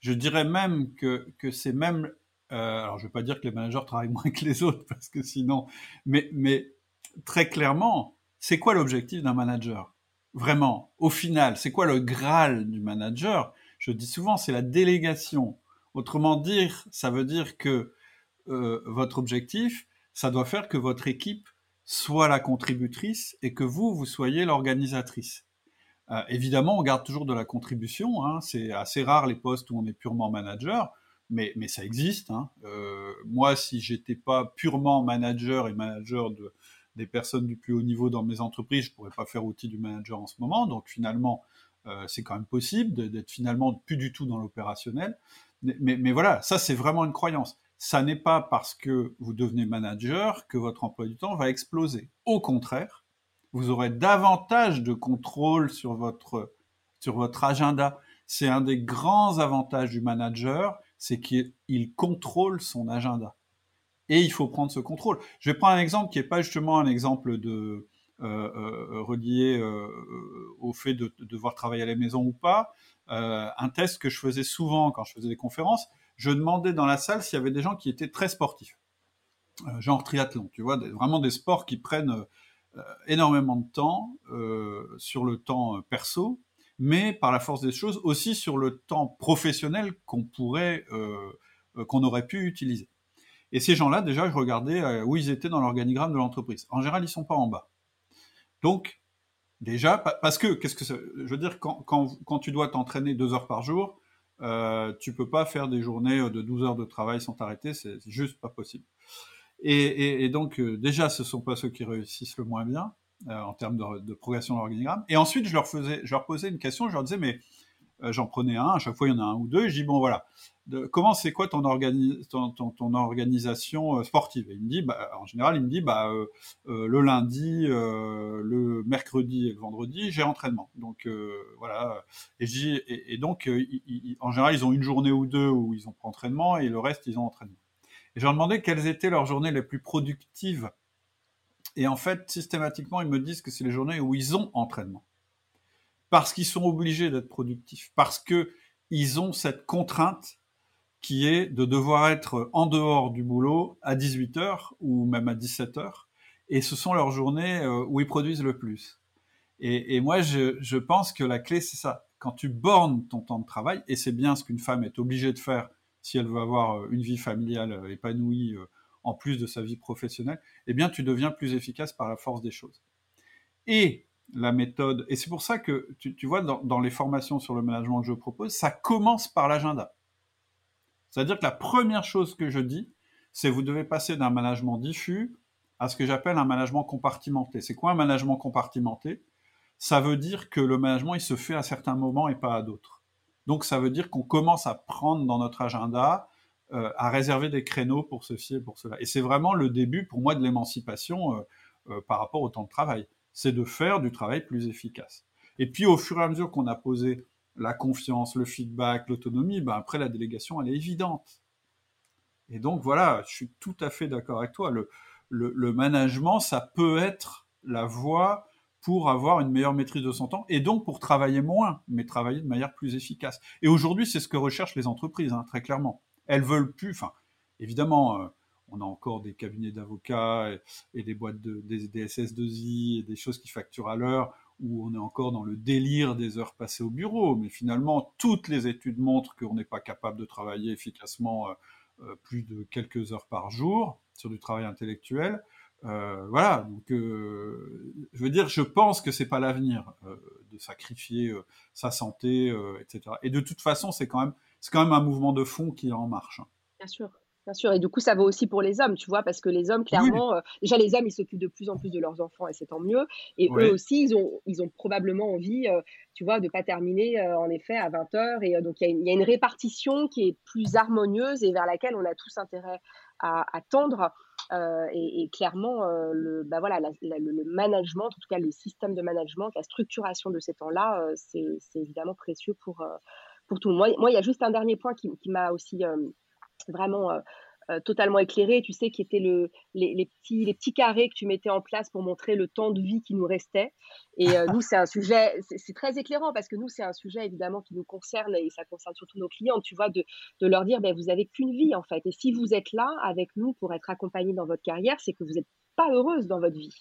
Je dirais même que, que c'est même... alors, je ne vais pas dire que les managers travaillent moins que les autres, parce que sinon... Mais, mais très clairement, c'est quoi l'objectif d'un manager? Vraiment, au final, c'est quoi le Graal du manager? Je dis souvent, c'est la délégation. Autrement dire, ça veut dire que euh, votre objectif, ça doit faire que votre équipe soit la contributrice et que vous, vous soyez l'organisatrice. Euh, évidemment, on garde toujours de la contribution. Hein. c'est assez rare les postes où on est purement manager, mais, mais ça existe. Hein. Euh, moi, si j'étais pas purement manager et manager de, des personnes du plus haut niveau dans mes entreprises, je pourrais pas faire outil du manager en ce moment. Donc finalement, euh, c'est quand même possible d'être finalement plus du tout dans l'opérationnel. Mais, mais, voilà, ça c'est vraiment une croyance. Ça n'est pas parce que vous devenez manager que votre emploi du temps va exploser. Au contraire, vous aurez davantage de contrôle sur votre, sur votre agenda. C'est un des grands avantages du manager, c'est qu'il contrôle son agenda. Et il faut prendre ce contrôle. Je vais prendre un exemple qui n'est pas justement un exemple de relié au fait de, de, devoir travailler à la maison ou pas. un test que je faisais souvent quand je faisais des conférences, je demandais dans la salle s'il y avait des gens qui étaient très sportifs, euh, genre triathlon, tu vois, vraiment des sports qui prennent euh, énormément de temps euh, sur le temps perso, mais par la force des choses aussi sur le temps professionnel qu'on pourrait, qu'on aurait pu utiliser. Et ces gens-là, déjà, je regardais où ils étaient dans l'organigramme de l'entreprise. En général, ils sont pas en bas. Donc, déjà, parce que, qu'est-ce que je veux dire, quand, tu dois t'entraîner deux heures par jour, euh, tu peux pas faire des journées de 12 heures de travail sans t'arrêter, c'est juste pas possible. Et, donc euh, déjà, ce sont pas ceux qui réussissent le moins bien euh, en termes de, progression de l'organigramme. Et ensuite, je leur faisais, je leur posais une question, je leur disais mais euh, j'en prenais un, à chaque fois il y en a un ou deux, et je dis bon voilà, comment c'est quoi ton, organisation euh, sportive? Et il me dit, bah, en général, il me dit bah euh, le lundi, le mercredi et le vendredi, j'ai entraînement. Donc voilà, et, et, et donc en général ils ont une journée ou deux où ils ont pas entraînement et le reste ils ont entraînement. Et je leur demandais quelles étaient leurs journées les plus productives. Et en fait, systématiquement, ils me disent que c'est les journées où ils ont entraînement parce qu'ils sont obligés d'être productifs, parce que ils ont cette contrainte qui est de devoir être en dehors du boulot à 18 heures ou même à 17 heures, et ce sont leurs journées euh, où ils produisent le plus. Et, moi, je, je, pense que la clé, c'est ça. Quand tu bornes ton temps de travail, et c'est bien ce qu'une femme est obligée de faire si elle veut avoir euh, une vie familiale euh, épanouie en plus de sa vie professionnelle, eh bien, tu deviens plus efficace par la force des choses. Et la méthode. Et c'est pour ça que, tu, vois, dans, les formations sur le management que je propose, ça commence par l'agenda. C'est-à-dire que la première chose que je dis, c'est vous devez passer d'un management diffus à ce que j'appelle un management compartimenté. C'est quoi un management compartimenté? Ça veut dire que le management, il se fait à certains moments et pas à d'autres. Donc ça veut dire qu'on commence à prendre dans notre agenda, euh, à réserver des créneaux pour ceci et pour cela. Et c'est vraiment le début pour moi de l'émancipation euh, euh, par rapport au temps de travail c'est de faire du travail plus efficace. Et puis au fur et à mesure qu'on a posé la confiance, le feedback, l'autonomie, ben après la délégation, elle est évidente. Et donc voilà, je suis tout à fait d'accord avec toi. Le, management, ça peut être la voie pour avoir une meilleure maîtrise de son temps et donc pour travailler moins, mais travailler de manière plus efficace. Et aujourd'hui, c'est ce que recherchent les entreprises, hein, très clairement. Elles veulent plus, enfin, évidemment, euh, on a encore des cabinets d'avocats et, des boîtes de, des, SS2I et des choses qui facturent à l'heure où on est encore dans le délire des heures passées au bureau. Mais finalement, toutes les études montrent qu'on n'est pas capable de travailler efficacement euh, euh, plus de quelques heures par jour sur du travail intellectuel. Euh, voilà, donc je veux dire, je pense que c'est pas l'avenir de sacrifier sa santé, etc. Et de toute façon, c'est quand même, c'est quand même un mouvement de fond qui est en marche. Bien sûr. Bien sûr, et du coup, ça vaut aussi pour les hommes, tu vois, parce que les hommes, clairement, euh, déjà les hommes, ils s'occupent de plus en plus de leurs enfants et c'est tant mieux. Et eux aussi, ils ont, ils ont probablement envie, euh, tu vois, de pas terminer euh, en effet à 20 heures. Et donc, il y, a une répartition qui est plus harmonieuse et vers laquelle on a tous intérêt à, tendre. Et, clairement, le, bah voilà, le management, en tout cas le système de management, la structuration de ces temps-là, c'est évidemment précieux pour, pour tout le monde. Moi, il y a juste un dernier point qui, qui m'a aussi vraiment euh, euh, totalement éclairé, tu sais, qui étaient le, les, petits, les petits carrés que tu mettais en place pour montrer le temps de vie qui nous restait. Et euh, nous, c'est un sujet, c'est très éclairant parce que nous, c'est un sujet évidemment qui nous concerne et ça concerne surtout nos clients, tu vois, de, de leur dire, ben, vous avez qu'une vie en fait. Et si vous êtes là avec nous pour être accompagné dans votre carrière, c'est que vous n'êtes pas heureuse dans votre vie.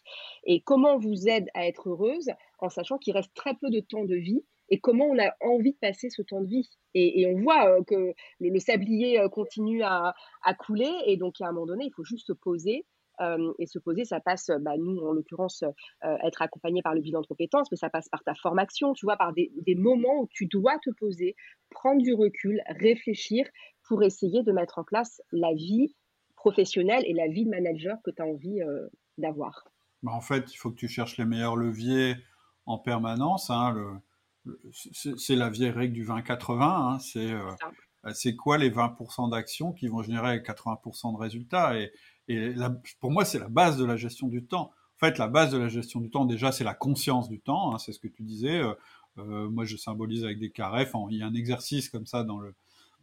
Et comment vous aide à être heureuse en sachant qu'il reste très peu de temps de vie et comment on a envie de passer ce temps de vie. Et, on voit euh, que le, sablier euh, continue à, couler, et donc à un moment donné, il faut juste se poser. Euh, et se poser, ça passe, bah, nous en l'occurrence, être accompagné par le bilan de compétences, mais ça passe par ta formation, tu vois, par des, moments où tu dois te poser, prendre du recul, réfléchir pour essayer de mettre en place la vie professionnelle et la vie de manager que tu as envie d'avoir. Bah, en fait, il faut que tu cherches les meilleurs leviers en permanence. Hein, c'est la vieille règle du 20-80. Hein, euh, c'est quoi les 20% d'actions qui vont générer 80% de résultats? Et, pour moi, c'est la base de la gestion du temps. En fait, la base de la gestion du temps, déjà, c'est la conscience du temps. Hein, c'est ce que tu disais. Euh, euh, moi, je symbolise avec des carrés. il y a un exercice comme ça dans le,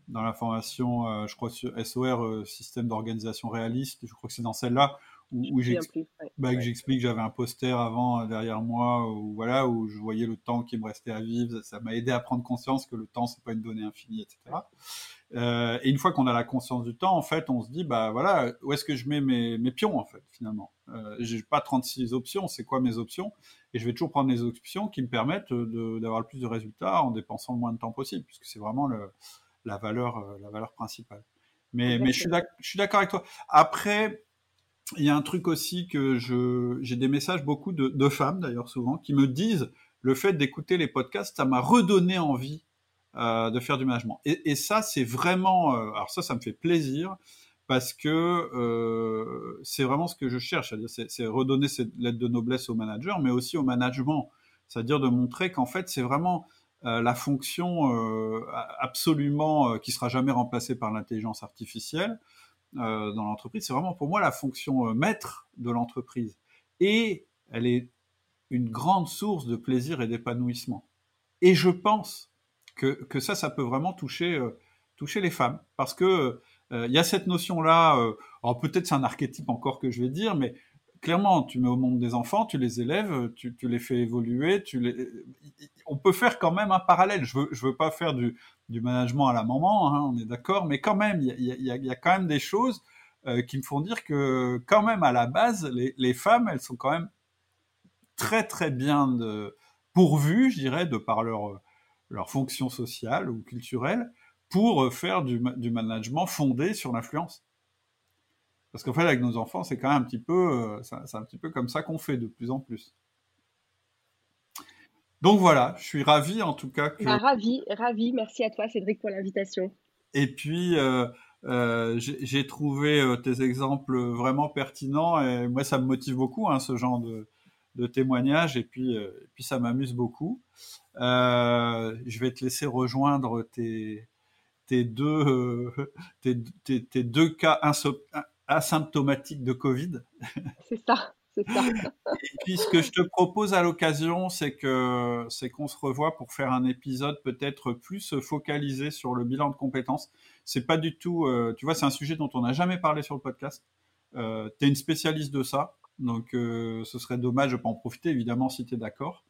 dans la formation, je crois, sur SOR, système d'organisation réaliste. Je crois que c'est dans celle-là où, bah, j'explique que j'avais un poster avant euh, derrière moi où voilà où je voyais le temps qui me restait à vivre. Ça m'a aidé à prendre conscience que le temps c'est pas une donnée infinie etc euh, et une fois qu'on a la conscience du temps en fait on se dit bah voilà où est-ce que je mets mes, mes pions en fait finalement? Euh, j'ai pas 36 options c'est quoi mes options? Et je vais toujours prendre les options qui me permettent d'avoir le plus de résultats en dépensant le moins de temps possible puisque c'est vraiment le, la valeur euh, la valeur principale. Mais, mais je suis d'accord avec toi. Après il y a un truc aussi que je j'ai des messages beaucoup de, femmes d'ailleurs souvent qui me disent le fait d'écouter les podcasts ça m'a redonné envie euh, de faire du management. Et, et ça c'est vraiment euh, alors ça ça me fait plaisir parce que euh, c'est vraiment ce que je cherche c'est, c'est redonner cette lettre de noblesse au manager mais aussi au management. C'est-à-dire de montrer qu'en fait c'est vraiment euh, la fonction euh, absolument qui sera jamais remplacée par l'intelligence artificielle euh, dans l'entreprise. C'est vraiment pour moi la fonction euh, maître de l'entreprise. Et elle est une grande source de plaisir et d'épanouissement. Et je pense que, que, ça, ça peut vraiment toucher, euh, toucher les femmes. Parce que il y a cette notion-là, alors peut-être c'est un archétype encore que je vais dire, mais clairement, tu mets au monde des enfants, tu les élèves, tu, les fais évoluer, tu les... on peut faire quand même un parallèle. Je veux, veux pas faire du, management à la maman, hein, on est d'accord, mais quand même, il y a, quand même des choses euh, qui me font dire que quand même à la base, les, femmes, elles sont quand même très très bien pourvues, je dirais, de par leur, fonction sociale ou culturelle, pour faire du management fondé sur l'influence. Parce qu'en fait, avec nos enfants, c'est quand même un petit peu, euh, c'est un petit peu comme ça qu'on fait de plus en plus. Donc voilà, je suis ravi en tout cas. Que... Bah, ravi, ravi. Merci à toi, Cédric, pour l'invitation. Et puis, euh, euh, j'ai trouvé tes exemples vraiment pertinents et moi, ça me motive beaucoup, hein, ce genre de, de témoignages. Et puis, et puis ça m'amuse beaucoup. je vais te laisser rejoindre tes, tes, deux, tes, deux cas asymptomatiques de Covid. C'est ça. Et puis ce que je te propose à l'occasion, c'est que c'est qu'on se revoit pour faire un épisode peut-être plus focalisé sur le bilan de compétences. C'est pas du tout, euh, tu vois, c'est un sujet dont on n'a jamais parlé sur le podcast. Euh, tu es une spécialiste de ça, donc euh, ce serait dommage de pas en profiter, évidemment, si tu es d'accord.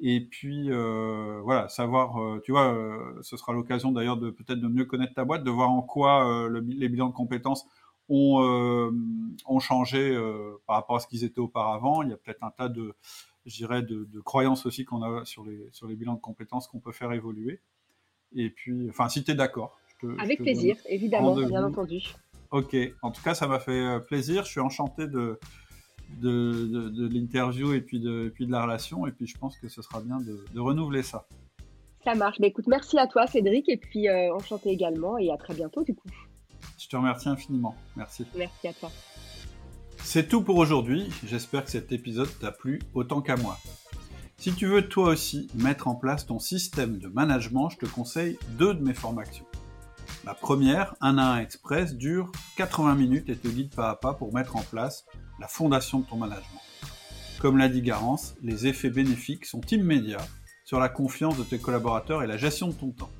Et puis euh, voilà, savoir, euh, tu vois, ce sera l'occasion d'ailleurs de peut-être de mieux connaître ta boîte, de voir en quoi le, les bilans de compétences ont, euh, ont changé euh, par rapport à ce qu'ils étaient auparavant. Il y a peut-être un tas de, de, de croyances aussi qu'on a sur les, sur les bilans de compétences qu'on peut faire évoluer. Et puis, enfin, si tu es d'accord. Avec plaisir, évidemment, bien entendu. Ok, en tout cas, ça m'a fait euh, plaisir. Je suis enchanté de, de, de, de l'interview et puis de, et puis de la relation. Et puis, je pense que ce sera bien de, de renouveler ça. Ça marche. Mais bah, écoute, merci à toi, Cédric, et puis euh, enchanté également, et à très bientôt, du coup. Je te remercie infiniment. Merci. Merci à toi. C'est tout pour aujourd'hui. J'espère que cet épisode t'a plu autant qu'à moi. Si tu veux toi aussi mettre en place ton système de management, je te conseille deux de mes formations. La première, 1 à 1 Express, dure 80 minutes et te guide pas à pas pour mettre en place la fondation de ton management. Comme l'a dit Garance, les effets bénéfiques sont immédiats sur la confiance de tes collaborateurs et la gestion de ton temps.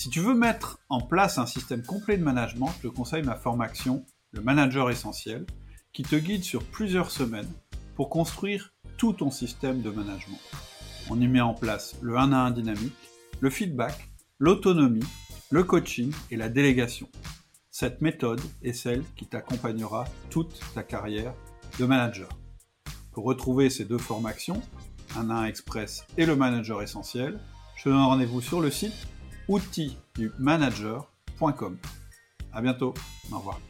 Si tu veux mettre en place un système complet de management, je te conseille ma formation, le manager essentiel, qui te guide sur plusieurs semaines pour construire tout ton système de management. On y met en place le 1 à 1 dynamique, le feedback, l'autonomie, le coaching et la délégation. Cette méthode est celle qui t'accompagnera toute ta carrière de manager. Pour retrouver ces deux formations, 1 à 1 express et le manager essentiel, je te donne rendez-vous sur le site outils du. À bientôt. Au revoir.